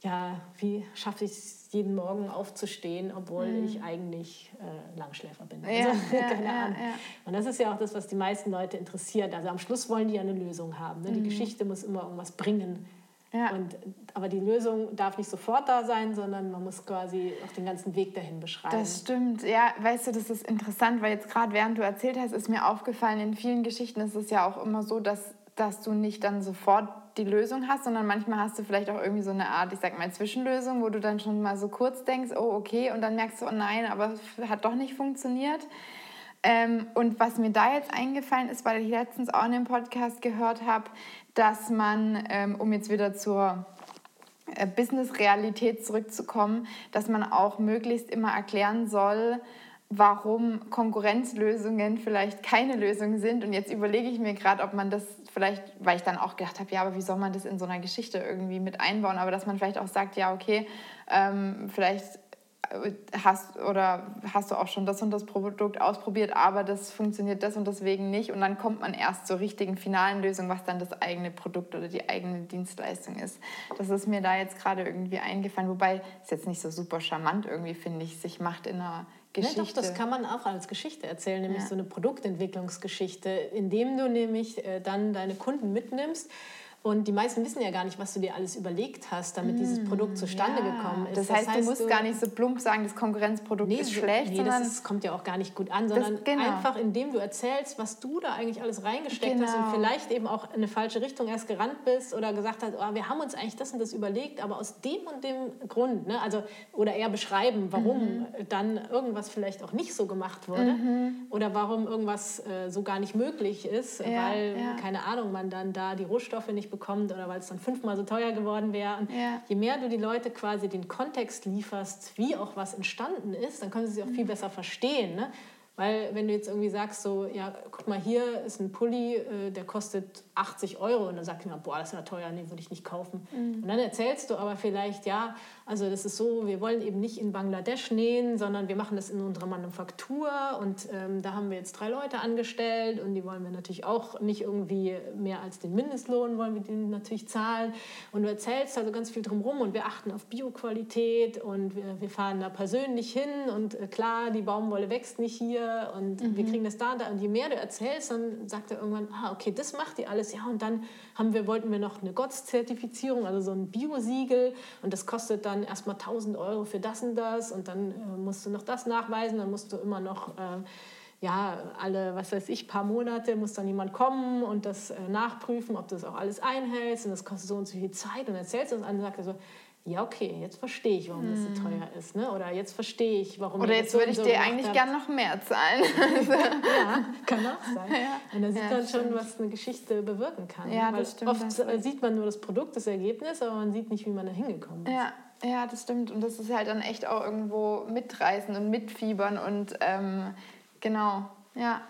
ja, wie schaffe ich es jeden Morgen aufzustehen, obwohl mhm. ich eigentlich äh, Langschläfer bin. Ja, also, [laughs] ja, keine ja, Ahnung. Und das ist ja auch das, was die meisten Leute interessiert. Also am Schluss wollen die ja eine Lösung haben. Ne? Die mhm. Geschichte muss immer irgendwas bringen. Ja. Und, aber die Lösung darf nicht sofort da sein, sondern man muss quasi auch den ganzen Weg dahin beschreiben. Das stimmt. Ja, weißt du, das ist interessant, weil jetzt gerade während du erzählt hast, ist mir aufgefallen, in vielen Geschichten ist es ja auch immer so, dass, dass du nicht dann sofort die Lösung hast, sondern manchmal hast du vielleicht auch irgendwie so eine Art, ich sag mal, Zwischenlösung, wo du dann schon mal so kurz denkst, oh okay, und dann merkst du, oh nein, aber es hat doch nicht funktioniert. Ähm, und was mir da jetzt eingefallen ist, weil ich letztens auch in dem Podcast gehört habe, dass man, ähm, um jetzt wieder zur äh, Business-Realität zurückzukommen, dass man auch möglichst immer erklären soll, warum Konkurrenzlösungen vielleicht keine Lösung sind. Und jetzt überlege ich mir gerade, ob man das vielleicht, weil ich dann auch gedacht habe, ja, aber wie soll man das in so einer Geschichte irgendwie mit einbauen? Aber dass man vielleicht auch sagt, ja, okay, ähm, vielleicht hast oder hast du auch schon das und das Produkt ausprobiert, aber das funktioniert das und deswegen nicht. Und dann kommt man erst zur richtigen finalen Lösung, was dann das eigene Produkt oder die eigene Dienstleistung ist. Das ist mir da jetzt gerade irgendwie eingefallen, wobei es jetzt nicht so super charmant irgendwie, finde ich, sich macht in einer Geschichte. Ja, doch, das kann man auch als Geschichte erzählen, nämlich ja. so eine Produktentwicklungsgeschichte, indem du nämlich äh, dann deine Kunden mitnimmst und die meisten wissen ja gar nicht, was du dir alles überlegt hast, damit dieses mm, Produkt zustande ja. gekommen ist. Das heißt, das heißt, du musst du, gar nicht so plump sagen, das Konkurrenzprodukt nee, ist schlecht. Nee, das ist, kommt ja auch gar nicht gut an, sondern das, genau. einfach indem du erzählst, was du da eigentlich alles reingesteckt genau. hast und genau. vielleicht eben auch in eine falsche Richtung erst gerannt bist oder gesagt hast, oh, wir haben uns eigentlich das und das überlegt, aber aus dem und dem Grund, ne? also, oder eher beschreiben, warum mhm. dann irgendwas vielleicht auch nicht so gemacht wurde mhm. oder warum irgendwas äh, so gar nicht möglich ist, ja, weil, ja. keine Ahnung, man dann da die Rohstoffe nicht bekommt oder weil es dann fünfmal so teuer geworden wäre. Und ja. je mehr du die Leute quasi den Kontext lieferst, wie auch was entstanden ist, dann können sie sich auch viel besser verstehen. Ne? Weil wenn du jetzt irgendwie sagst, so, ja, guck mal, hier ist ein Pulli, äh, der kostet 80 Euro und dann sagt jemand, boah, das ist ja teuer, nee, würde ich nicht kaufen. Mhm. Und dann erzählst du aber vielleicht, ja, also das ist so, wir wollen eben nicht in Bangladesch nähen, sondern wir machen das in unserer Manufaktur und ähm, da haben wir jetzt drei Leute angestellt und die wollen wir natürlich auch nicht irgendwie mehr als den Mindestlohn wollen wir denen natürlich zahlen. Und du erzählst also ganz viel drumherum und wir achten auf Bioqualität und wir, wir fahren da persönlich hin und äh, klar, die Baumwolle wächst nicht hier und mhm. wir kriegen das da und da. Und je mehr du erzählst, dann sagt er irgendwann, ah, okay, das macht ihr alles. Ja, und dann haben wir, wollten wir noch eine GOTS-Zertifizierung, also so ein Biosiegel und das kostet dann erstmal 1000 Euro für das und das und dann äh, musst du noch das nachweisen, dann musst du immer noch, äh, ja, alle, was weiß ich, paar Monate muss dann jemand kommen und das äh, nachprüfen, ob du das auch alles einhältst und das kostet so und so viel Zeit und erzählst uns an und sagt er so, ja, okay, jetzt verstehe ich, warum hm. das so hm. teuer ist. Ne? Oder jetzt verstehe ich, warum Oder jetzt würde ich so dir eigentlich gerne noch mehr zahlen. [laughs] ja, kann auch sein. Ja. Und da sieht ja, man schon, was eine Geschichte bewirken kann. Ja, Weil das stimmt. Oft das sieht man nur das Produkt, das Ergebnis, aber man sieht nicht, wie man da hingekommen ist. Ja, ja, das stimmt. Und das ist halt dann echt auch irgendwo mitreißen und mitfiebern und ähm, genau, ja.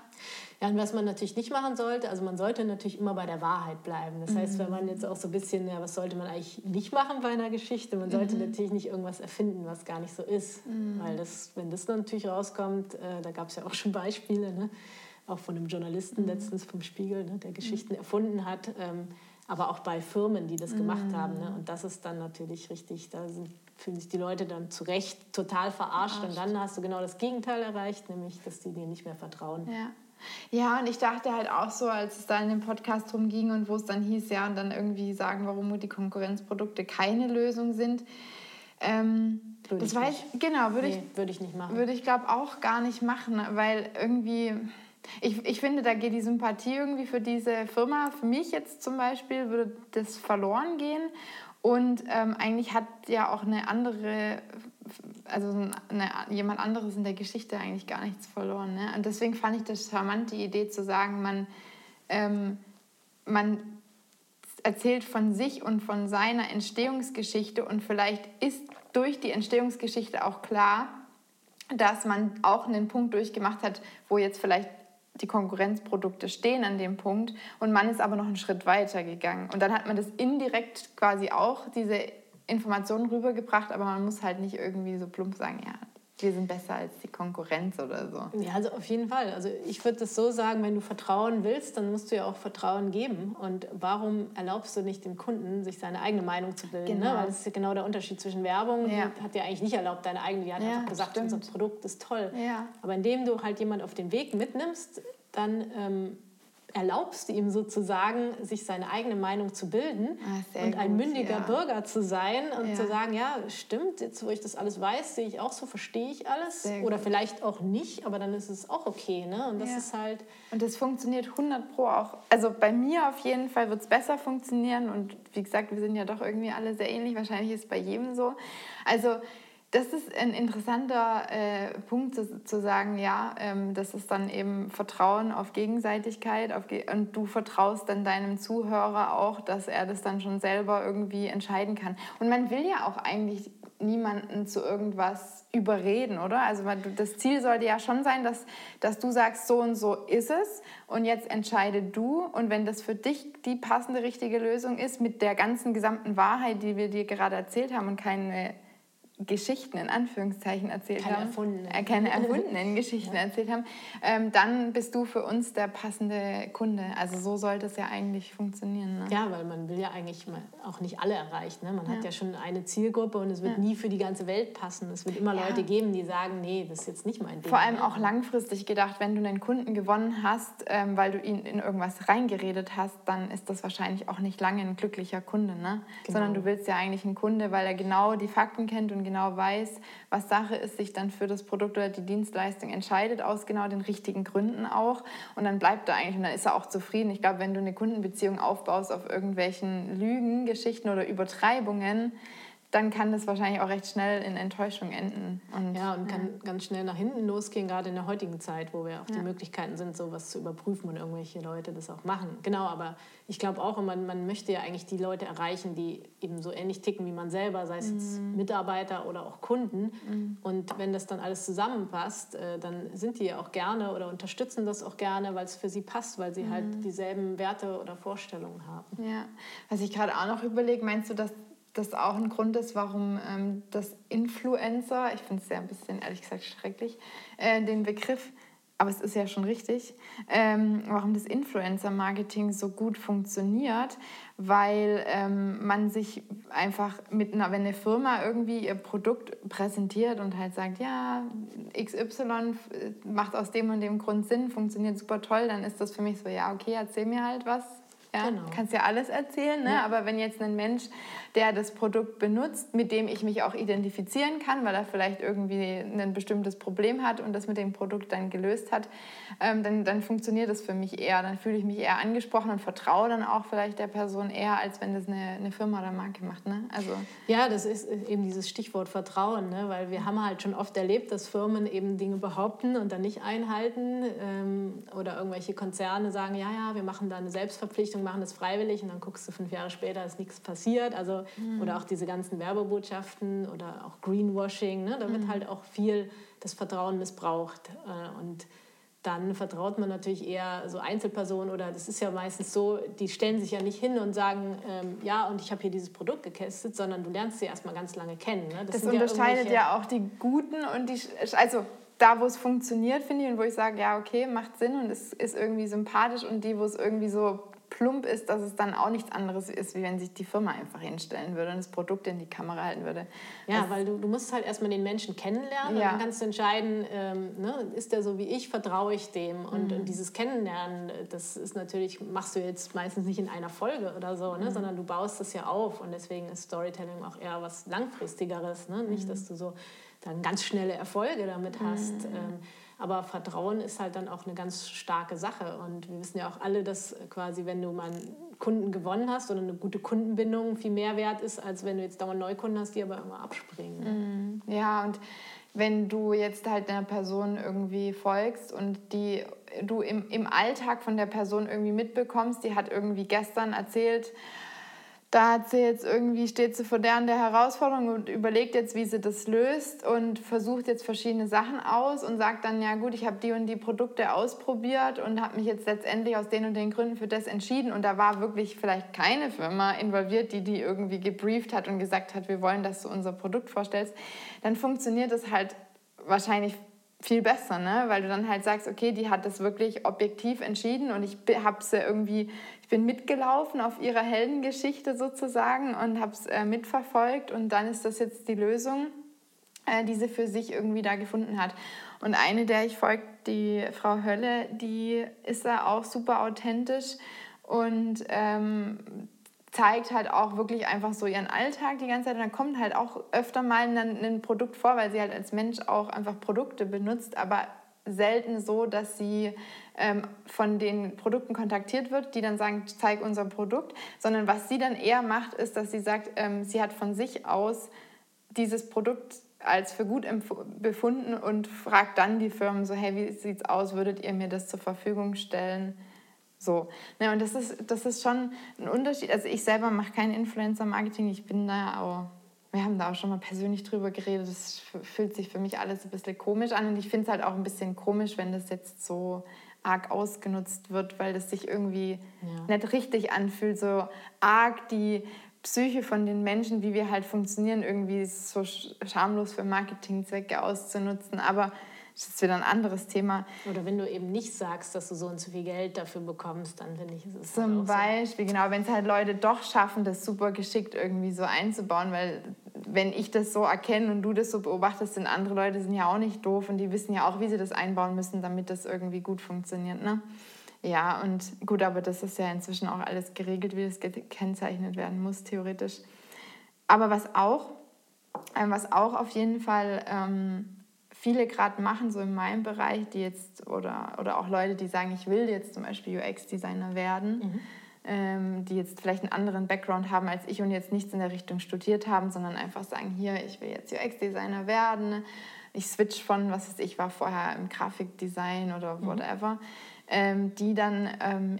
Ja, und was man natürlich nicht machen sollte, also man sollte natürlich immer bei der Wahrheit bleiben. Das heißt, wenn man jetzt auch so ein bisschen, ja, was sollte man eigentlich nicht machen bei einer Geschichte? Man sollte mhm. natürlich nicht irgendwas erfinden, was gar nicht so ist. Mhm. Weil das, wenn das natürlich rauskommt, äh, da gab es ja auch schon Beispiele, ne? auch von einem Journalisten mhm. letztens vom Spiegel, ne? der Geschichten mhm. erfunden hat. Ähm, aber auch bei Firmen, die das gemacht haben. Ne? Und das ist dann natürlich richtig, da sind, fühlen sich die Leute dann zu Recht total verarscht. verarscht. Und dann hast du genau das Gegenteil erreicht, nämlich, dass die dir nicht mehr vertrauen. Ja. Ja, und ich dachte halt auch so, als es da in dem Podcast drum ging und wo es dann hieß, ja, und dann irgendwie sagen, warum die Konkurrenzprodukte keine Lösung sind. Ähm, würde das weiß, nicht. genau, würde nee, ich, würde ich nicht machen. Würde ich glaube auch gar nicht machen, weil irgendwie ich, ich finde, da geht die Sympathie irgendwie für diese Firma, für mich jetzt zum Beispiel, würde das verloren gehen. Und ähm, eigentlich hat ja auch eine andere, also eine, jemand anderes in der Geschichte eigentlich gar nichts verloren. Ne? Und deswegen fand ich das charmant, die Idee zu sagen, man, ähm, man erzählt von sich und von seiner Entstehungsgeschichte und vielleicht ist durch die Entstehungsgeschichte auch klar, dass man auch einen Punkt durchgemacht hat, wo jetzt vielleicht die Konkurrenzprodukte stehen an dem Punkt und man ist aber noch einen Schritt weiter gegangen. Und dann hat man das indirekt quasi auch, diese Informationen rübergebracht, aber man muss halt nicht irgendwie so plump sagen, ja, wir sind besser als die Konkurrenz oder so. Ja, also auf jeden Fall. Also ich würde das so sagen, wenn du Vertrauen willst, dann musst du ja auch Vertrauen geben. Und warum erlaubst du nicht dem Kunden, sich seine eigene Meinung zu bilden? Ne? Genau. Ne? Weil das ist ja genau der Unterschied zwischen Werbung, ja. die hat dir eigentlich nicht erlaubt, deine eigene, die hat ja, einfach gesagt, stimmt. unser Produkt ist toll. Ja. Aber indem du halt jemand auf den Weg mitnimmst, dann ähm, erlaubst du ihm sozusagen, sich seine eigene Meinung zu bilden ah, und ein gut, mündiger ja. Bürger zu sein und ja. zu sagen, ja, stimmt, jetzt wo ich das alles weiß, sehe ich auch so, verstehe ich alles. Sehr Oder gut. vielleicht auch nicht, aber dann ist es auch okay. Ne? Und das ja. ist halt... Und das funktioniert 100 pro auch. Also bei mir auf jeden Fall wird es besser funktionieren und wie gesagt, wir sind ja doch irgendwie alle sehr ähnlich. Wahrscheinlich ist es bei jedem so. Also das ist ein interessanter äh, Punkt zu, zu, sagen, ja, ähm, das ist dann eben Vertrauen auf Gegenseitigkeit auf ge und du vertraust dann deinem Zuhörer auch, dass er das dann schon selber irgendwie entscheiden kann. Und man will ja auch eigentlich niemanden zu irgendwas überreden, oder? Also das Ziel sollte ja schon sein, dass, dass du sagst, so und so ist es und jetzt entscheide du und wenn das für dich die passende, richtige Lösung ist mit der ganzen gesamten Wahrheit, die wir dir gerade erzählt haben und keine Geschichten in Anführungszeichen erzählt keine haben, erfundenen. Äh, keine erfundenen [laughs] Geschichten ja. erzählt haben, ähm, dann bist du für uns der passende Kunde. Also so sollte es ja eigentlich funktionieren. Ne? Ja, weil man will ja eigentlich auch nicht alle erreichen. Ne? Man ja. hat ja schon eine Zielgruppe und es wird ja. nie für die ganze Welt passen. Es wird immer Leute geben, die sagen, nee, das ist jetzt nicht mein Ding. Vor allem auch langfristig gedacht, wenn du einen Kunden gewonnen hast, ähm, weil du ihn in irgendwas reingeredet hast, dann ist das wahrscheinlich auch nicht lange ein glücklicher Kunde. Ne? Genau. Sondern du willst ja eigentlich einen Kunde, weil er genau die Fakten kennt und genau weiß, was Sache ist, sich dann für das Produkt oder die Dienstleistung entscheidet, aus genau den richtigen Gründen auch. Und dann bleibt er eigentlich und dann ist er auch zufrieden. Ich glaube, wenn du eine Kundenbeziehung aufbaust auf irgendwelchen Lügen, Geschichten oder Übertreibungen, dann kann das wahrscheinlich auch recht schnell in Enttäuschung enden. Und, ja, und kann ja. ganz schnell nach hinten losgehen, gerade in der heutigen Zeit, wo wir auch ja. die Möglichkeiten sind, sowas zu überprüfen und irgendwelche Leute das auch machen. Genau, aber ich glaube auch, man, man möchte ja eigentlich die Leute erreichen, die eben so ähnlich ticken wie man selber, sei es mhm. jetzt Mitarbeiter oder auch Kunden. Mhm. Und wenn das dann alles zusammenpasst, äh, dann sind die ja auch gerne oder unterstützen das auch gerne, weil es für sie passt, weil sie halt mhm. halt dieselben Werte oder Vorstellungen haben. Ja, was ich gerade auch noch überlege, meinst du, dass das auch ein Grund ist, warum ähm, das Influencer, ich finde es ja ein bisschen, ehrlich gesagt, schrecklich, äh, den Begriff, aber es ist ja schon richtig, ähm, warum das Influencer-Marketing so gut funktioniert, weil ähm, man sich einfach mit einer, wenn eine Firma irgendwie ihr Produkt präsentiert und halt sagt, ja, XY macht aus dem und dem Grund Sinn, funktioniert super toll, dann ist das für mich so, ja, okay, erzähl mir halt was, ja, genau. kannst ja alles erzählen, ne? Ja. aber wenn jetzt ein Mensch, der das Produkt benutzt, mit dem ich mich auch identifizieren kann, weil er vielleicht irgendwie ein bestimmtes Problem hat und das mit dem Produkt dann gelöst hat, ähm, dann, dann funktioniert das für mich eher. Dann fühle ich mich eher angesprochen und vertraue dann auch vielleicht der Person eher, als wenn das eine, eine Firma oder Marke macht. Ne? Also, ja, das ist eben dieses Stichwort Vertrauen, ne? weil wir haben halt schon oft erlebt, dass Firmen eben Dinge behaupten und dann nicht einhalten ähm, oder irgendwelche Konzerne sagen, ja, ja, wir machen da eine Selbstverpflichtung machen das freiwillig und dann guckst du fünf Jahre später, ist nichts passiert. Also, mhm. Oder auch diese ganzen Werbebotschaften oder auch Greenwashing, ne? da wird mhm. halt auch viel das Vertrauen missbraucht. Äh, und dann vertraut man natürlich eher so Einzelpersonen oder das ist ja meistens so, die stellen sich ja nicht hin und sagen, ähm, ja, und ich habe hier dieses Produkt getestet, sondern du lernst sie erstmal ganz lange kennen. Ne? Das, das unterscheidet ja, ja, auch die guten und die, also da, wo es funktioniert, finde ich, und wo ich sage, ja, okay, macht Sinn und es ist irgendwie sympathisch und die, wo es irgendwie so plump ist, dass es dann auch nichts anderes ist, wie wenn sich die Firma einfach hinstellen würde und das Produkt in die Kamera halten würde. Ja, das weil du, du musst halt erstmal den Menschen kennenlernen ja. und dann kannst du entscheiden, ähm, ne, ist der so wie ich, vertraue ich dem? Und, mhm. und, dieses Kennenlernen, das ist natürlich, machst du jetzt meistens nicht in einer Folge oder so, ne, mhm. sondern du baust das ja auf und deswegen ist Storytelling auch eher was Langfristigeres. Ne? Nicht, mhm. dass du so dann ganz schnelle Erfolge damit hast. Mhm. Ähm, aber Vertrauen ist halt dann auch eine ganz starke Sache. Und wir wissen ja auch alle, dass quasi, wenn du mal einen Kunden gewonnen hast oder eine gute Kundenbindung viel mehr wert ist, als wenn du jetzt dauernd Neukunden hast, die aber immer abspringen. Mhm. Ja, und wenn du jetzt halt einer Person irgendwie folgst und die du im, im Alltag von der Person irgendwie mitbekommst, die hat irgendwie gestern erzählt, da hat sie jetzt irgendwie, steht sie vor der und der Herausforderung und überlegt jetzt, wie sie das löst und versucht jetzt verschiedene Sachen aus und sagt dann, ja gut, ich habe die und die Produkte ausprobiert und habe mich jetzt letztendlich aus den und den Gründen für das entschieden und da war wirklich vielleicht keine Firma involviert, die die irgendwie gebrieft hat und gesagt hat, wir wollen, dass du unser Produkt vorstellst, dann funktioniert das halt wahrscheinlich viel besser, ne? weil du dann halt sagst, okay, die hat das wirklich objektiv entschieden und ich habe sie irgendwie, ich bin mitgelaufen auf ihrer Heldengeschichte sozusagen und habe es äh, mitverfolgt und dann ist das jetzt die Lösung, äh, die sie für sich irgendwie da gefunden hat. Und eine, der ich folge, die Frau Hölle, die ist da auch super authentisch und ähm, zeigt halt auch wirklich einfach so ihren Alltag die ganze Zeit. Und dann kommt halt auch öfter mal ein, ein Produkt vor, weil sie halt als Mensch auch einfach Produkte benutzt, aber selten so, dass sie ähm, von den Produkten kontaktiert wird, die dann sagen, zeig unser Produkt, sondern was sie dann eher macht, ist, dass sie sagt, ähm, sie hat von sich aus dieses Produkt als für gut befunden und fragt dann die Firmen so, hey, wie sieht's aus, würdet ihr mir das zur Verfügung stellen? So. Ne, und das ist, das ist schon ein Unterschied. Also ich selber mache kein Influencer-Marketing, ich bin da auch, wir haben da auch schon mal persönlich drüber geredet, das fühlt sich für mich alles ein bisschen komisch an und ich finde es halt auch ein bisschen komisch, wenn das jetzt so arg ausgenutzt wird, weil das sich irgendwie ja. nicht richtig anfühlt, so arg die Psyche von den Menschen, wie wir halt funktionieren, irgendwie so schamlos für Marketingzwecke auszunutzen. Aber das ist wieder ein anderes Thema. Oder wenn du eben nicht sagst, dass du so und so viel Geld dafür bekommst, dann finde ich, ist es Zum halt Beispiel, so. genau, wenn es halt Leute doch schaffen, das super geschickt irgendwie so einzubauen, weil wenn ich das so erkenne und du das so beobachtest, sind andere Leute sind ja auch nicht doof und die wissen ja auch, wie sie das einbauen müssen, damit das irgendwie gut funktioniert. Ne? Ja, und gut, aber das ist ja inzwischen auch alles geregelt, wie das gekennzeichnet werden muss, theoretisch. Aber was auch, ähm, was auch auf jeden Fall ähm, viele gerade machen, so in meinem Bereich, die jetzt, oder, oder auch Leute, die sagen, ich will jetzt zum Beispiel UX-Designer werden, mhm. Ähm, die jetzt vielleicht einen anderen Background haben als ich und jetzt nichts in der Richtung studiert haben, sondern einfach sagen, hier, ich will jetzt UX-Designer werden, ich switch von, was weiß ich, war vorher im Grafikdesign oder mhm. whatever, mhm. ähm, die dann ähm,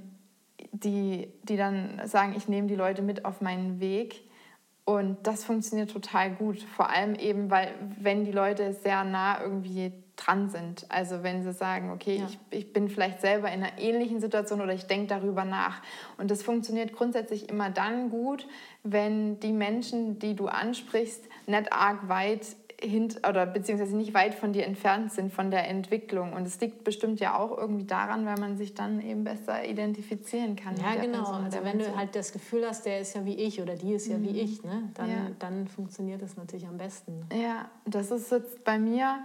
die, die dann sagen, ich nehme die Leute mit auf meinen Weg und das funktioniert total gut. Vor allem eben, weil wenn die Leute sehr nah irgendwie dran sind. Also wenn sie sagen, okay, ja. ich, ich bin vielleicht selber in einer ähnlichen Situation oder ich denke darüber nach. Und das funktioniert grundsätzlich immer dann gut, wenn die Menschen, die du ansprichst, nicht arg weit hint oder beziehungsweise nicht weit von dir entfernt sind von der Entwicklung. Und es liegt bestimmt ja auch irgendwie daran, weil man sich dann eben besser identifizieren kann. Ja, genau. Person, also wenn du halt das Gefühl hast, der ist ja wie ich oder die ist ja mhm. wie ich, ne? dann, ja. dann funktioniert das natürlich am besten. Ja, das ist jetzt bei mir.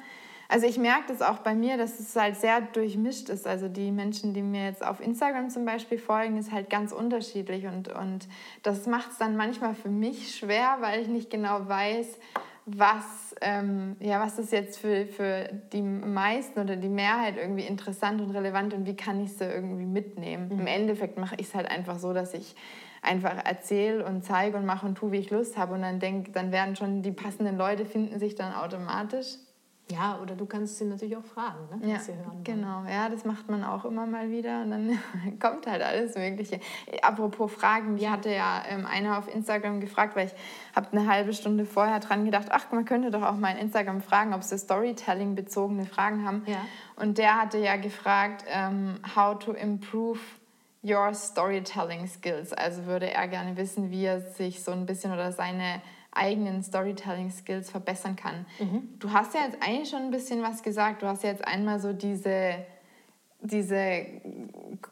Also ich merke das auch bei mir, dass es halt sehr durchmischt ist. Also die Menschen, die mir jetzt auf Instagram zum Beispiel folgen, ist halt ganz unterschiedlich. Und, und das macht es dann manchmal für mich schwer, weil ich nicht genau weiß, was, ähm, ja, was ist jetzt für, für die meisten oder die Mehrheit irgendwie interessant und relevant und wie kann ich sie irgendwie mitnehmen. Mhm. Im Endeffekt mache ich es halt einfach so, dass ich einfach erzähle und zeige und mache und tue, wie ich Lust habe und dann denke, dann werden schon die passenden Leute finden sich dann automatisch. Ja, oder du kannst sie natürlich auch fragen, ne, ja, was sie hören. Genau, ja, das macht man auch immer mal wieder und dann [laughs] kommt halt alles Mögliche. Apropos Fragen, die hatte ja ähm, einer auf Instagram gefragt, weil ich habe eine halbe Stunde vorher dran gedacht, ach, man könnte doch auch mal in Instagram fragen, ob sie Storytelling-bezogene Fragen haben. Ja. Und der hatte ja gefragt, ähm, how to improve your storytelling skills. Also würde er gerne wissen, wie er sich so ein bisschen oder seine eigenen Storytelling-Skills verbessern kann. Mhm. Du hast ja jetzt eigentlich schon ein bisschen was gesagt. Du hast ja jetzt einmal so diese, diese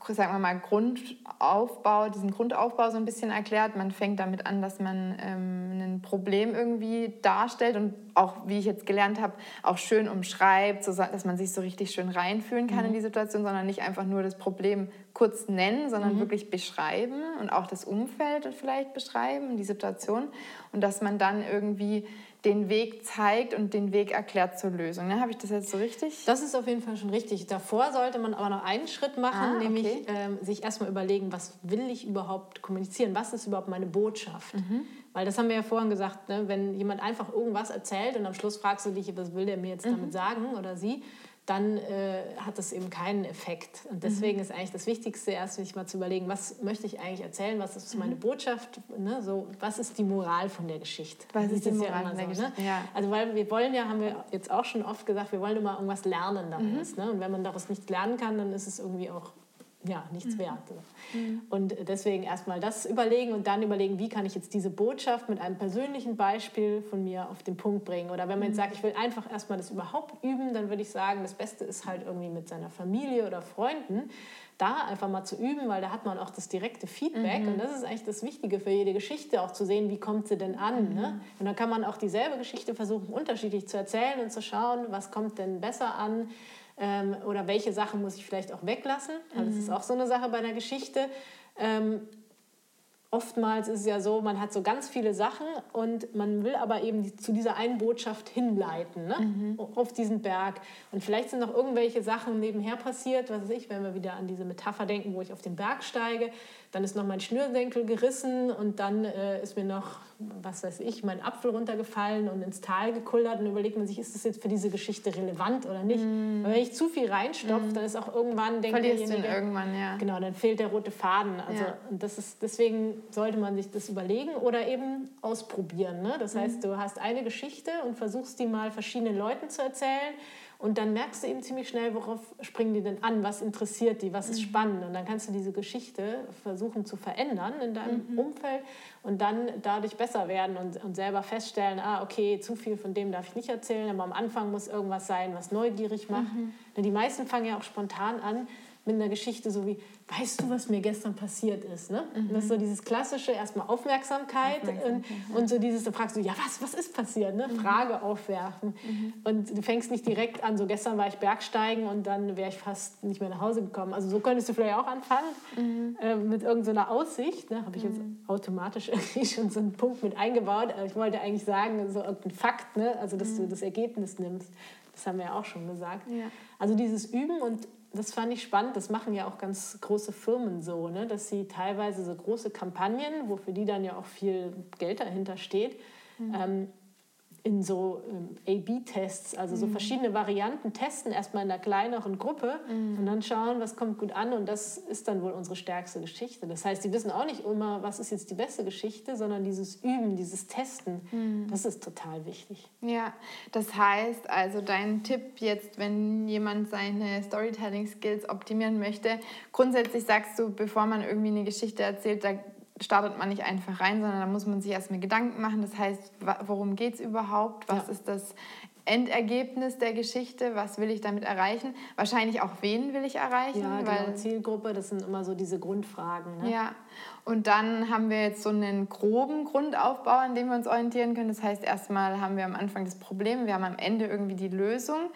sagen wir mal, Grundaufbau, diesen Grundaufbau so ein bisschen erklärt. Man fängt damit an, dass man ähm, ein Problem irgendwie darstellt und auch, wie ich jetzt gelernt habe, auch schön umschreibt, so, dass man sich so richtig schön reinfühlen kann mhm. in die Situation, sondern nicht einfach nur das Problem kurz nennen, sondern mhm. wirklich beschreiben und auch das Umfeld vielleicht beschreiben, die Situation und dass man dann irgendwie den Weg zeigt und den Weg erklärt zur Lösung. Ne? Habe ich das jetzt so richtig? Das ist auf jeden Fall schon richtig. Davor sollte man aber noch einen Schritt machen, ah, okay. nämlich ähm, sich erstmal überlegen, was will ich überhaupt kommunizieren? Was ist überhaupt meine Botschaft? Mhm. Weil das haben wir ja vorhin gesagt, ne? wenn jemand einfach irgendwas erzählt und am Schluss fragst du dich, was will der mir jetzt mhm. damit sagen oder sie, dann äh, hat das eben keinen Effekt. Und deswegen mhm. ist eigentlich das Wichtigste, erst sich mal zu überlegen, was möchte ich eigentlich erzählen, was ist meine mhm. Botschaft, ne? so, was ist die Moral von der Geschichte. Was ist die Moral ja von der so, Geschichte? Ne? Ja. Also weil wir wollen ja, haben wir jetzt auch schon oft gesagt, wir wollen immer irgendwas lernen daraus. Mhm. Ne? Und wenn man daraus nichts lernen kann, dann ist es irgendwie auch ja, nichts mhm. wert. Mhm. Und deswegen erstmal das überlegen und dann überlegen, wie kann ich jetzt diese Botschaft mit einem persönlichen Beispiel von mir auf den Punkt bringen. Oder wenn man jetzt mhm. sagt, ich will einfach erstmal das überhaupt üben, dann würde ich sagen, das Beste ist halt irgendwie mit seiner Familie oder Freunden da einfach mal zu üben, weil da hat man auch das direkte Feedback mhm. und das ist eigentlich das Wichtige für jede Geschichte, auch zu sehen, wie kommt sie denn an. Mhm. Ne? Und dann kann man auch dieselbe Geschichte versuchen, unterschiedlich zu erzählen und zu schauen, was kommt denn besser an ähm, oder welche Sachen muss ich vielleicht auch weglassen. Mhm. Das ist auch so eine Sache bei der Geschichte. Ähm, oftmals ist es ja so, man hat so ganz viele Sachen und man will aber eben zu dieser einen Botschaft hinleiten, ne? Mhm. auf diesen Berg. Und vielleicht sind noch irgendwelche Sachen nebenher passiert, was weiß ich, wenn wir wieder an diese Metapher denken, wo ich auf den Berg steige, dann ist noch mein Schnürsenkel gerissen und dann äh, ist mir noch, was weiß ich, mein Apfel runtergefallen und ins Tal gekullert und überlegt man sich, ist das jetzt für diese Geschichte relevant oder nicht? Mm. wenn ich zu viel reinstopfe, mm. dann ist auch irgendwann, denke ich, irgendwann, ja. Genau, dann fehlt der rote Faden. Also ja. das ist, deswegen sollte man sich das überlegen oder eben ausprobieren. Ne? Das mm. heißt, du hast eine Geschichte und versuchst die mal verschiedenen Leuten zu erzählen Und dann merkst du eben ziemlich schnell, worauf springen die denn an, was interessiert die, was ist mhm. spannend. Und dann kannst du diese Geschichte versuchen zu verändern in deinem mhm. Umfeld und dann dadurch besser werden und, und selber feststellen, ah, okay, zu viel von dem darf ich nicht erzählen, aber am Anfang muss irgendwas sein, was neugierig macht. Mhm. Die meisten fangen ja auch spontan an mit einer Geschichte so wie, weißt du, was mir gestern passiert ist? Ne? Mhm. Das ist so dieses klassische, erstmal Aufmerksamkeit, Aufmerksamkeit und, ja. und, so dieses, da fragst du, ja, was, was ist passiert? Ne? Mhm. Frage aufwerfen. Mhm. Und du fängst nicht direkt an, so gestern war ich Bergsteigen und dann wäre ich fast nicht mehr nach Hause gekommen. Also so könntest du vielleicht auch anfangen, mhm. äh, mit irgendeiner so Aussicht. Ne? Habe ich jetzt mhm. automatisch [laughs] irgendwie schon so einen Punkt mit eingebaut. Ich wollte eigentlich sagen, so irgendein Fakt, ne? also dass du mhm. das Ergebnis nimmst. Das haben wir ja auch schon gesagt. Ja. Also dieses Üben und das fand ich spannend. Das machen ja auch ganz große Firmen so, ne? dass sie teilweise so große Kampagnen, wofür die dann ja auch viel Geld dahinter steht, mhm. ähm, in so ähm, A-B-Tests, also so mhm. verschiedene Varianten testen, erstmal in einer kleineren Gruppe mhm. und dann schauen, was kommt gut an und das ist dann wohl unsere stärkste Geschichte. Das heißt, die wissen auch nicht immer, was ist jetzt die beste Geschichte, sondern dieses Üben, dieses Testen, mhm. das ist total wichtig. Ja, das heißt also dein Tipp jetzt, wenn jemand seine Storytelling-Skills optimieren möchte, grundsätzlich sagst du, bevor man irgendwie eine Geschichte erzählt, da startet man nicht einfach rein, sondern da muss man sich erstmal Gedanken machen. Das heißt, worum geht es überhaupt? Was ja. ist das Endergebnis der Geschichte? Was will ich damit erreichen? Wahrscheinlich auch, wen will ich erreichen? Ja, genau, weil, Zielgruppe, das sind immer so diese Grundfragen. Ne? Ja, und dann haben wir jetzt so einen groben Grundaufbau, an dem wir uns orientieren können. Das heißt, erstmal haben wir am Anfang das Problem, wir haben am Ende irgendwie die Lösung.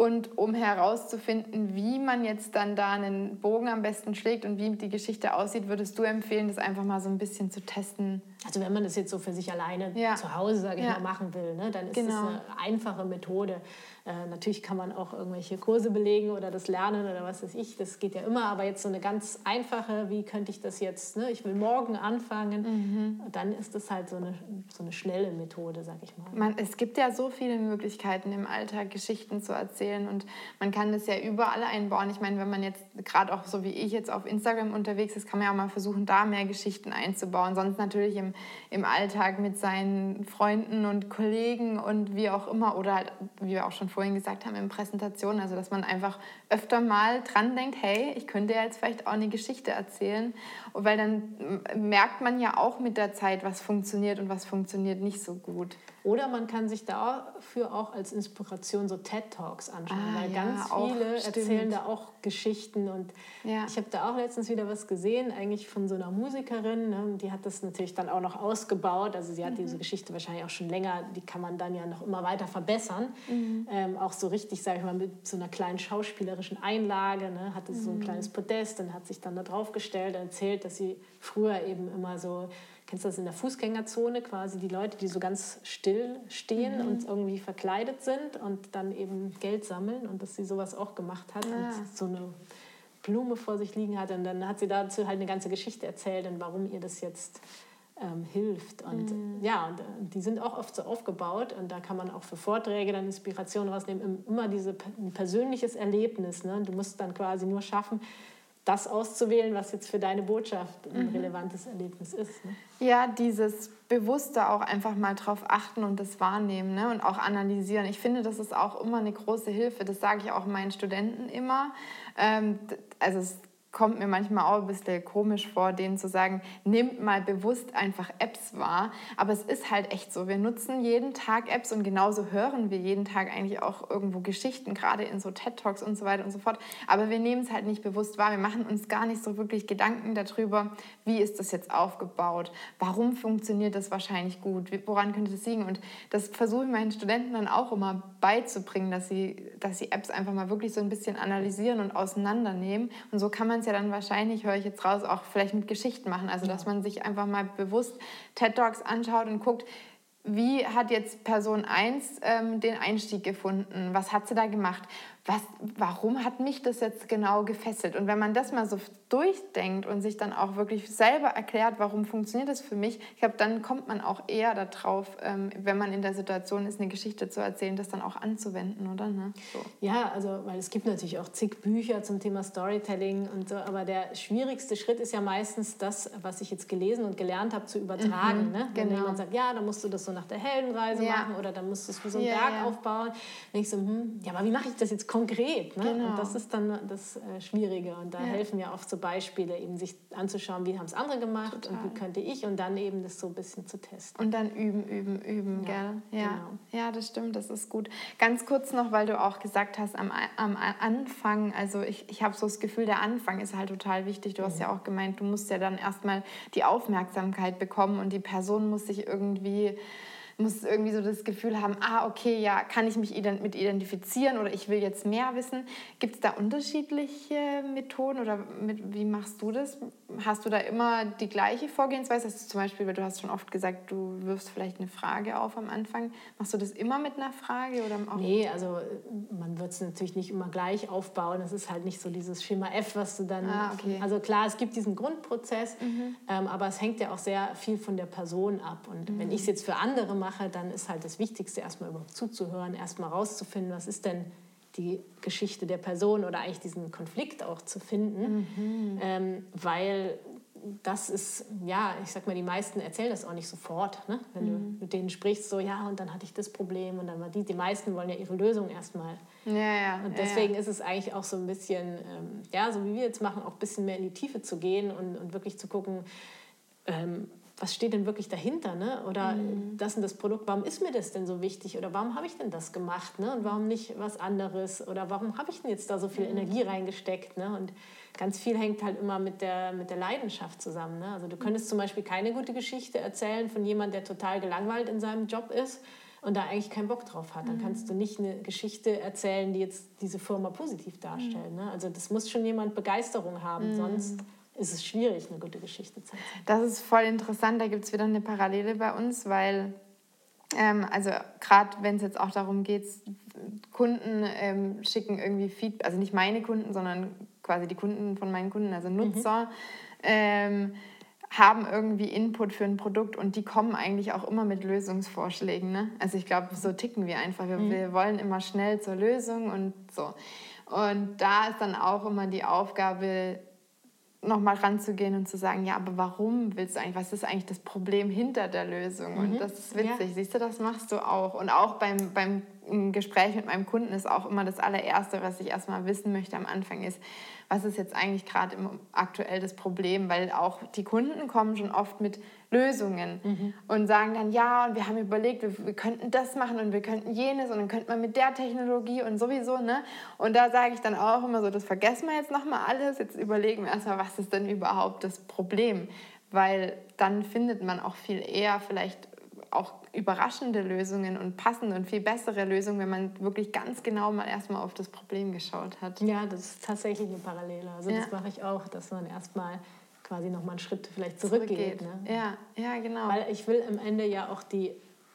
Und um herauszufinden, wie man jetzt dann da einen Bogen am besten schlägt und wie die Geschichte aussieht, würdest du empfehlen, das einfach mal so ein bisschen zu testen? Also wenn man das jetzt so für sich alleine ja. zu Hause, sage ich ja. mal, machen will, ne, dann ist genau. das eine einfache Methode. Äh, natürlich kann man auch irgendwelche Kurse belegen oder das lernen oder was weiß ich, das geht ja immer, aber jetzt so eine ganz einfache, wie könnte ich das jetzt, ne? ich will morgen anfangen, mhm. dann ist das halt so eine, so eine schnelle Methode, sag ich mal. Man, es gibt ja so viele Möglichkeiten im Alltag, Geschichten zu erzählen und man kann das ja überall einbauen. Ich meine, wenn man jetzt gerade auch so wie ich jetzt auf Instagram unterwegs ist, kann man ja auch mal versuchen, da mehr Geschichten einzubauen. Sonst natürlich im, im Alltag mit seinen Freunden und Kollegen und wie auch immer oder halt, wie wir auch schon vorhin gesagt haben in Präsentationen, also dass man einfach öfter mal dran denkt, hey, ich könnte ja jetzt vielleicht auch eine Geschichte erzählen, weil dann merkt man ja auch mit der Zeit, was funktioniert und was funktioniert nicht so gut. Oder man kann sich dafür auch als Inspiration so TED Talks anschauen, ah, weil ja, ganz viele erzählen da auch Geschichten und ja. ich habe da auch letztens wieder was gesehen, eigentlich von so einer Musikerin, ne, die hat das natürlich dann auch noch ausgebaut, also sie hat mhm. diese Geschichte wahrscheinlich auch schon länger, die kann man dann ja noch immer weiter verbessern, mhm. ähm, auch so richtig, sage ich mal, mit so einer kleinen schauspielerischen Einlage, ne, hatte mhm. so ein mhm. kleines Podest und hat sich dann da drauf gestellt und erzählt, dass sie früher eben immer so kennst du das in der Fußgängerzone quasi, die Leute, die so ganz still stehen mhm. und irgendwie verkleidet sind und dann eben Geld sammeln und dass sie sowas auch gemacht hat ja. und ah. so eine Blume vor sich liegen hat und dann hat sie dazu halt eine ganze Geschichte erzählt und warum ihr das jetzt ähm, hilft. Und mhm. ja, und, äh, die sind auch oft so aufgebaut und da kann man auch für Vorträge dann Inspiration rausnehmen. Immer diese ein persönliches Erlebnis. Ne? Du musst dann quasi nur schaffen, das auszuwählen, was jetzt für deine Botschaft ein mhm. relevantes Erlebnis ist. Ne? Ja, dieses Bewusste auch einfach mal drauf achten und das wahrnehmen ne? und auch analysieren. Ich finde, das ist auch immer eine große Hilfe. Das sage ich auch meinen Studenten immer. Ähm, also es kommt mir manchmal auch ein bisschen komisch vor, denen zu sagen, nehmt mal bewusst einfach Apps wahr. Aber es ist halt echt so. Wir nutzen jeden Tag Apps und genauso hören wir jeden Tag eigentlich auch irgendwo Geschichten, gerade in so TED-Talks und so weiter und so fort. Aber wir nehmen es halt nicht bewusst wahr. Wir machen uns gar nicht so wirklich Gedanken darüber, wie ist das jetzt aufgebaut? Warum funktioniert das wahrscheinlich gut? Woran könnte das liegen? Und das versuche ich meinen Studenten dann auch immer beizubringen, dass sie, dass sie Apps einfach mal wirklich so ein bisschen analysieren und auseinandernehmen. Und so kann man es ja dann wahrscheinlich, höre ich jetzt raus, auch vielleicht mit Geschichten machen. Also, dass man sich einfach mal bewusst TED Talks anschaut und guckt, wie hat jetzt Person 1 ähm, den Einstieg gefunden? Was hat sie da gemacht? Was, warum hat mich das jetzt genau gefesselt? Und wenn man das mal so durchdenkt und sich dann auch wirklich selber erklärt, warum funktioniert das für mich, ich glaube, dann kommt man auch eher darauf, ähm, wenn man in der Situation ist, eine Geschichte zu erzählen, das dann auch anzuwenden, oder? Ne? So. Ja, also, weil es gibt natürlich auch zig Bücher zum Thema Storytelling und so, aber der schwierigste Schritt ist ja meistens das, was ich jetzt gelesen und gelernt habe, zu übertragen. Mhm, ne? Wenn genau. jemand sagt, ja, dann musst du das so nach der Heldenreise ja. machen oder dann musst du es wie so einen ja, Berg ja. aufbauen. Dann denke ich so, hm, ja, aber wie mache ich das jetzt konkret? Ne? Genau. Und das ist dann das äh, Schwierige und da helfen ja oft so Beispiele, eben sich anzuschauen, wie haben es andere gemacht Total. und wie könnte ich und dann eben das so ein bisschen zu testen. Und dann üben, üben, üben, ja, gell? Ja. Genau. ja, das stimmt, das ist gut. Ganz kurz noch, weil du auch gesagt hast, am, am Anfang, also ich, ich habe so das Gefühl, der Anfang ist halt total wichtig. Du hast mhm. ja auch gemeint, du musst ja dann erstmal die Aufmerksamkeit bekommen und die Person muss sich irgendwie muss irgendwie so das Gefühl haben, ah, okay, ja, kann ich mich mit identifizieren oder ich will jetzt mehr wissen. Gibt es da unterschiedliche Methoden oder mit, wie machst du das? Hast du da immer die gleiche Vorgehensweise? Du zum Beispiel, weil du hast schon oft gesagt, du wirfst vielleicht eine Frage auf am Anfang. Machst du das immer mit einer Frage? Oder auch nee, also man wird es natürlich nicht immer gleich aufbauen. Das ist halt nicht so dieses Schema F, was du dann... Ah, okay. Also klar, es gibt diesen Grundprozess, mhm. ähm, aber es hängt ja auch sehr viel von der Person ab. Und mhm. wenn ich es jetzt für andere mache, mache, dann ist halt das Wichtigste, erstmal überhaupt zuzuhören, erstmal rauszufinden, was ist denn die Geschichte der Person oder eigentlich diesen Konflikt auch zu finden, mhm. ähm, weil das ist, ja, ich sag mal, die meisten erzählen das auch nicht sofort, ne? wenn mhm. du mit denen sprichst, so, ja, und dann hatte ich das Problem und dann war die, die meisten wollen ja ihre Lösung erstmal. Ja, ja, und deswegen ja, ist es eigentlich auch so ein bisschen, ähm, ja, so wie wir jetzt machen, auch ein bisschen mehr in die Tiefe zu gehen und, und wirklich zu gucken, ähm, was steht denn wirklich dahinter? Ne? Oder mhm. das und das Produkt, warum ist mir das denn so wichtig? Oder warum habe ich denn das gemacht? Ne? Und warum nicht was anderes? Oder warum habe ich denn jetzt da so viel mhm. Energie reingesteckt? Ne? Und ganz viel hängt halt immer mit der, mit der Leidenschaft zusammen. Ne? Also du könntest zum Beispiel keine gute Geschichte erzählen von jemandem, der total gelangweilt in seinem Job ist und da eigentlich keinen Bock drauf hat. Dann mhm. kannst du nicht eine Geschichte erzählen, die jetzt diese Firma positiv darstellt. Ne? Also das muss schon jemand Begeisterung haben, mhm. sonst ist es schwierig, eine gute Geschichte zu erzählen. Das ist voll interessant. Da gibt es wieder eine Parallele bei uns, weil, ähm, also gerade wenn es jetzt auch darum geht, Kunden ähm, schicken irgendwie Feedback, also nicht meine Kunden, sondern quasi die Kunden von meinen Kunden, also Nutzer, mhm. ähm, haben irgendwie Input für ein Produkt und die kommen eigentlich auch immer mit Lösungsvorschlägen. Ne? Also ich glaube, so ticken wir einfach. Wir, mhm. wir wollen immer schnell zur Lösung und so. Und da ist dann auch immer die Aufgabe, nochmal ranzugehen und zu sagen, ja, aber warum willst du eigentlich, was ist eigentlich das Problem hinter der Lösung? Und mhm. das ist witzig, ja. siehst du, das machst du auch. Und auch beim, beim Gespräch mit meinem Kunden ist auch immer das allererste, was ich erstmal wissen möchte am Anfang ist, was ist jetzt eigentlich gerade aktuell das Problem? Weil auch die Kunden kommen schon oft mit Lösungen mhm. und sagen dann, ja, und wir haben überlegt, wir, wir, könnten das machen und wir könnten jenes und dann könnte man mit der Technologie und sowieso, ne? Und da sage ich dann auch immer so, das vergessen wir jetzt nochmal alles, jetzt überlegen wir erstmal, was ist denn überhaupt das Problem? Weil dann findet man auch viel eher vielleicht auch überraschende Lösungen und passende und viel bessere Lösungen, wenn man wirklich ganz genau mal erstmal auf das Problem geschaut hat. Ja, das ist tatsächlich eine Parallele. Also ja. das mache ich auch, dass man erstmal quasi noch mal einen Schritt vielleicht zurückgeht. zurückgeht. Ne? Ja, ja, genau. Weil ich will am Ende ja auch die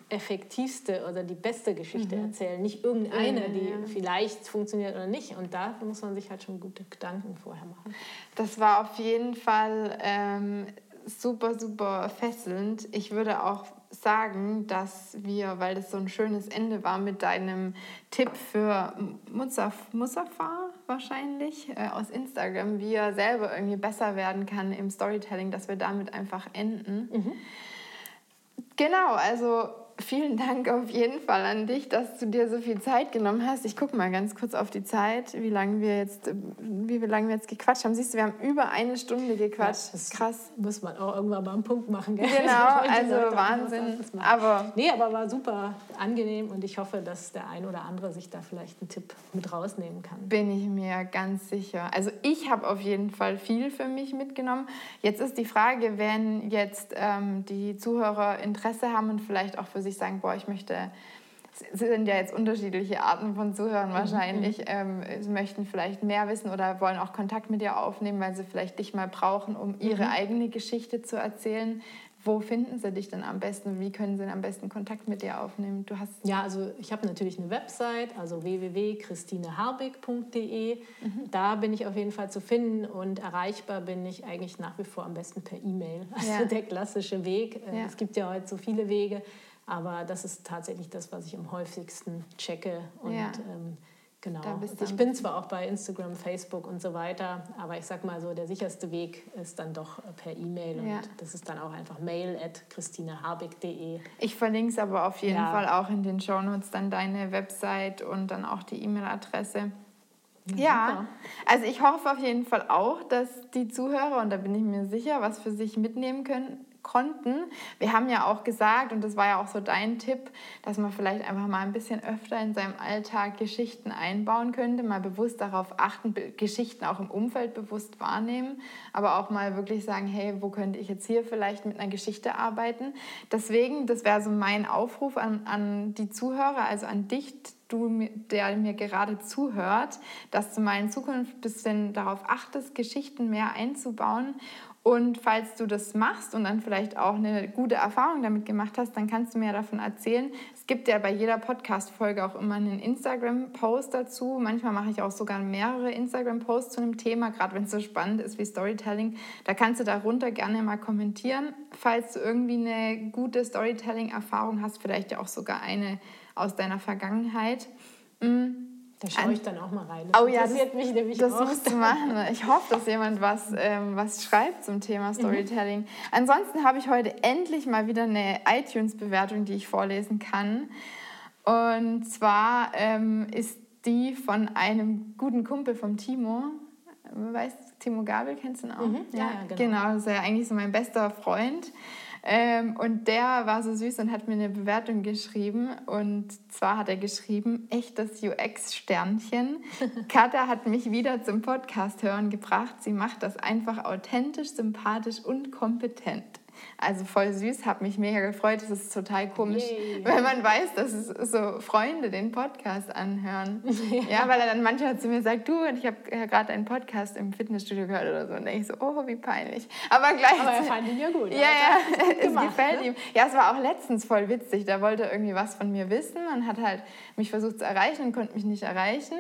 effektivste oder die beste Geschichte mhm. erzählen, nicht irgendeine, die ja. vielleicht funktioniert oder nicht. Und da muss man sich halt schon gute Gedanken vorher machen. Das war auf jeden Fall ähm, super, super fesselnd. Ich würde auch sagen, dass wir, weil das so ein schönes Ende war mit deinem Tipp für Musaf, Musafa wahrscheinlich äh, aus Instagram, wie er selber irgendwie besser werden kann im Storytelling, dass wir damit einfach enden. Mhm. Genau, also vielen Dank auf jeden Fall an dich, dass du dir so viel Zeit genommen hast. Ich gucke mal ganz kurz auf die Zeit, wie lange wir jetzt, wie lange wir jetzt gequatscht haben. Siehst du, wir haben über eine Stunde gequatscht. Ja, Krass. Muss man auch irgendwann mal einen Punkt machen. Gell? Genau, [laughs] also Wahnsinn. Aber nee, aber war super angenehm und ich hoffe, dass der ein oder andere sich da vielleicht einen Tipp mit rausnehmen kann. Bin ich mir ganz sicher. Also ich habe auf jeden Fall viel für mich mitgenommen. Jetzt ist die Frage, wenn jetzt ähm, die Zuhörer Interesse haben und vielleicht auch für sich sagen, boah, ich möchte, es sind ja jetzt unterschiedliche Arten von Zuhören mhm, wahrscheinlich, mhm. ähm, möchten vielleicht mehr wissen oder wollen auch Kontakt mit dir aufnehmen, weil sie vielleicht dich mal brauchen, um ihre mhm. eigene Geschichte zu erzählen. wo finden sie dich denn am besten? Wie können sie am besten Kontakt mit dir aufnehmen? Du hast ja, also ich habe natürlich eine Website, also www.christineharbig.de. Mhm. Da bin ich auf jeden Fall zu finden und erreichbar bin ich eigentlich nach wie vor am besten per E-Mail. [laughs] Also ja. der klassische Weg. Äh, ja. Es gibt ja heute so viele Wege, aber das ist tatsächlich das, was ich am häufigsten checke und ja. ähm, Genau. ich bin zwar auch bei Instagram, Facebook und so weiter, aber ich sag mal so, der sicherste Weg ist dann doch per E-Mail und ja. das ist dann auch einfach mail at christineharbig.de. Ich verlinke es aber auf jeden ja. Fall auch in den Shownotes, dann deine Website und dann auch die E-Mail-Adresse. Ja. also ich hoffe auf jeden Fall auch, dass die Zuhörer, und da bin ich mir sicher, was für sich mitnehmen können, konnten. Wir haben ja auch gesagt, und das war ja auch so dein Tipp, dass man vielleicht einfach mal ein bisschen öfter in seinem Alltag Geschichten einbauen könnte, mal bewusst darauf achten, Geschichten auch im Umfeld bewusst wahrnehmen, aber auch mal wirklich sagen, hey, wo könnte ich jetzt hier vielleicht mit einer Geschichte arbeiten? Deswegen, das wäre so mein Aufruf an, an die Zuhörer, also an dich, du, der mir gerade zuhört, dass du mal in Zukunft ein bisschen darauf achtest, Geschichten mehr einzubauen und falls du das machst und dann vielleicht auch eine gute Erfahrung damit gemacht hast, dann kannst du mir davon erzählen. Es gibt ja bei jeder Podcast-Folge auch immer einen Instagram-Post dazu. Manchmal mache ich auch sogar mehrere Instagram-Posts zu einem Thema, gerade wenn es so spannend ist wie Storytelling. Da kannst du darunter gerne mal kommentieren, falls du irgendwie eine gute Storytelling-Erfahrung hast, vielleicht ja auch sogar eine aus deiner Vergangenheit. Mhm da schaue ich dann auch mal rein. Das oh ja, das, mich nämlich das auch. musst du machen. Ich hoffe, dass jemand was, ähm, was schreibt zum Thema mhm. Storytelling. Mhm. Ansonsten habe ich heute endlich mal wieder eine iTunes-Bewertung, die ich vorlesen kann. Und zwar ähm, ist die von einem guten Kumpel vom Timo. Weißt Timo Gabel kennst du ihn auch? Mhm. Ja, ja, genau. Genau, das ist ja eigentlich so mein bester Freund. Ähm, und der war so süß und hat mir eine Bewertung geschrieben. Und zwar hat er geschrieben, echtes UX-Sternchen. [laughs] Katha hat mich wieder zum Podcast hören gebracht. Sie macht das einfach authentisch, sympathisch und kompetent. Also voll süß, habe mich mega gefreut. Es ist total komisch, Yay. wenn man weiß, dass so Freunde den Podcast anhören. [laughs] Ja, ja weil er dann manchmal zu mir sagt, du, und ich habe gerade einen Podcast im Fitnessstudio gehört oder so. Und denke ich so, oh, wie peinlich. Aber gleich. Aber er [laughs] fand ihn ja gut. Ja, ja, es gemacht, gefällt ne? ihm. Ja, es war auch letztens voll witzig. Da wollte er irgendwie was von mir wissen und hat halt mich versucht zu erreichen und konnte mich nicht erreichen.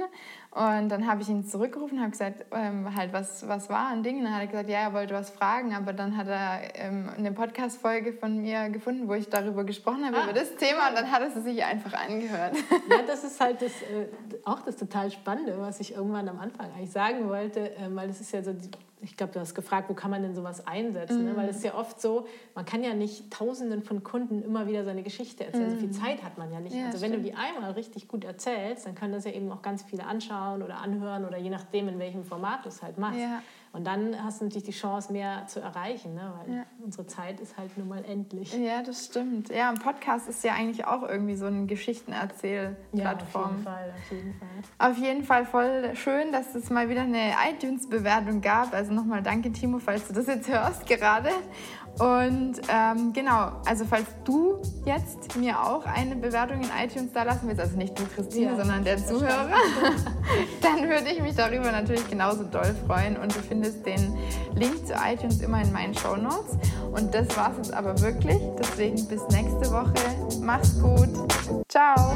Und dann habe ich ihn zurückgerufen und habe gesagt, ähm, halt, was, was war ein Ding? Und dann hat er gesagt, ja, er wollte was fragen, aber dann hat er ähm, eine Podcast-Folge von mir gefunden, wo ich darüber gesprochen habe, ah. über das Thema, und dann hat er es sich einfach angehört. [laughs] Ja, das ist halt das, äh, auch das total Spannende, was ich irgendwann am Anfang eigentlich sagen wollte, äh, weil es ist ja so die ich glaube, du hast gefragt, wo kann man denn sowas einsetzen? Mhm. Ne? Weil es ist ja oft so, man kann ja nicht Tausenden von Kunden immer wieder seine Geschichte erzählen. Mhm. So viel Zeit hat man ja nicht. Ja, also wenn stimmt. du die einmal richtig gut erzählst, dann können das ja eben auch ganz viele anschauen oder anhören oder je nachdem, in welchem Format du es halt machst. Ja. Und dann hast du natürlich die Chance, mehr zu erreichen, ne? weil ja. unsere Zeit ist halt nun mal endlich. Ja, das stimmt. Ja, ein Podcast ist ja eigentlich auch irgendwie so eine Geschichtenerzähl-Plattform. Ja, auf jeden Fall, auf jeden Fall. Auf jeden Fall voll schön, dass es mal wieder eine iTunes-Bewertung gab. Also nochmal danke, Timo, falls du das jetzt hörst gerade. Und ähm, genau, also falls du jetzt mir auch eine Bewertung in iTunes da lassen willst, also nicht du Christine, ja, sondern der Zuhörer, [laughs] dann würde ich mich darüber natürlich genauso doll freuen. Und du findest den Link zu iTunes immer in meinen Show Notes. Und das war es jetzt aber wirklich. Deswegen bis nächste Woche. Mach's gut. Ciao.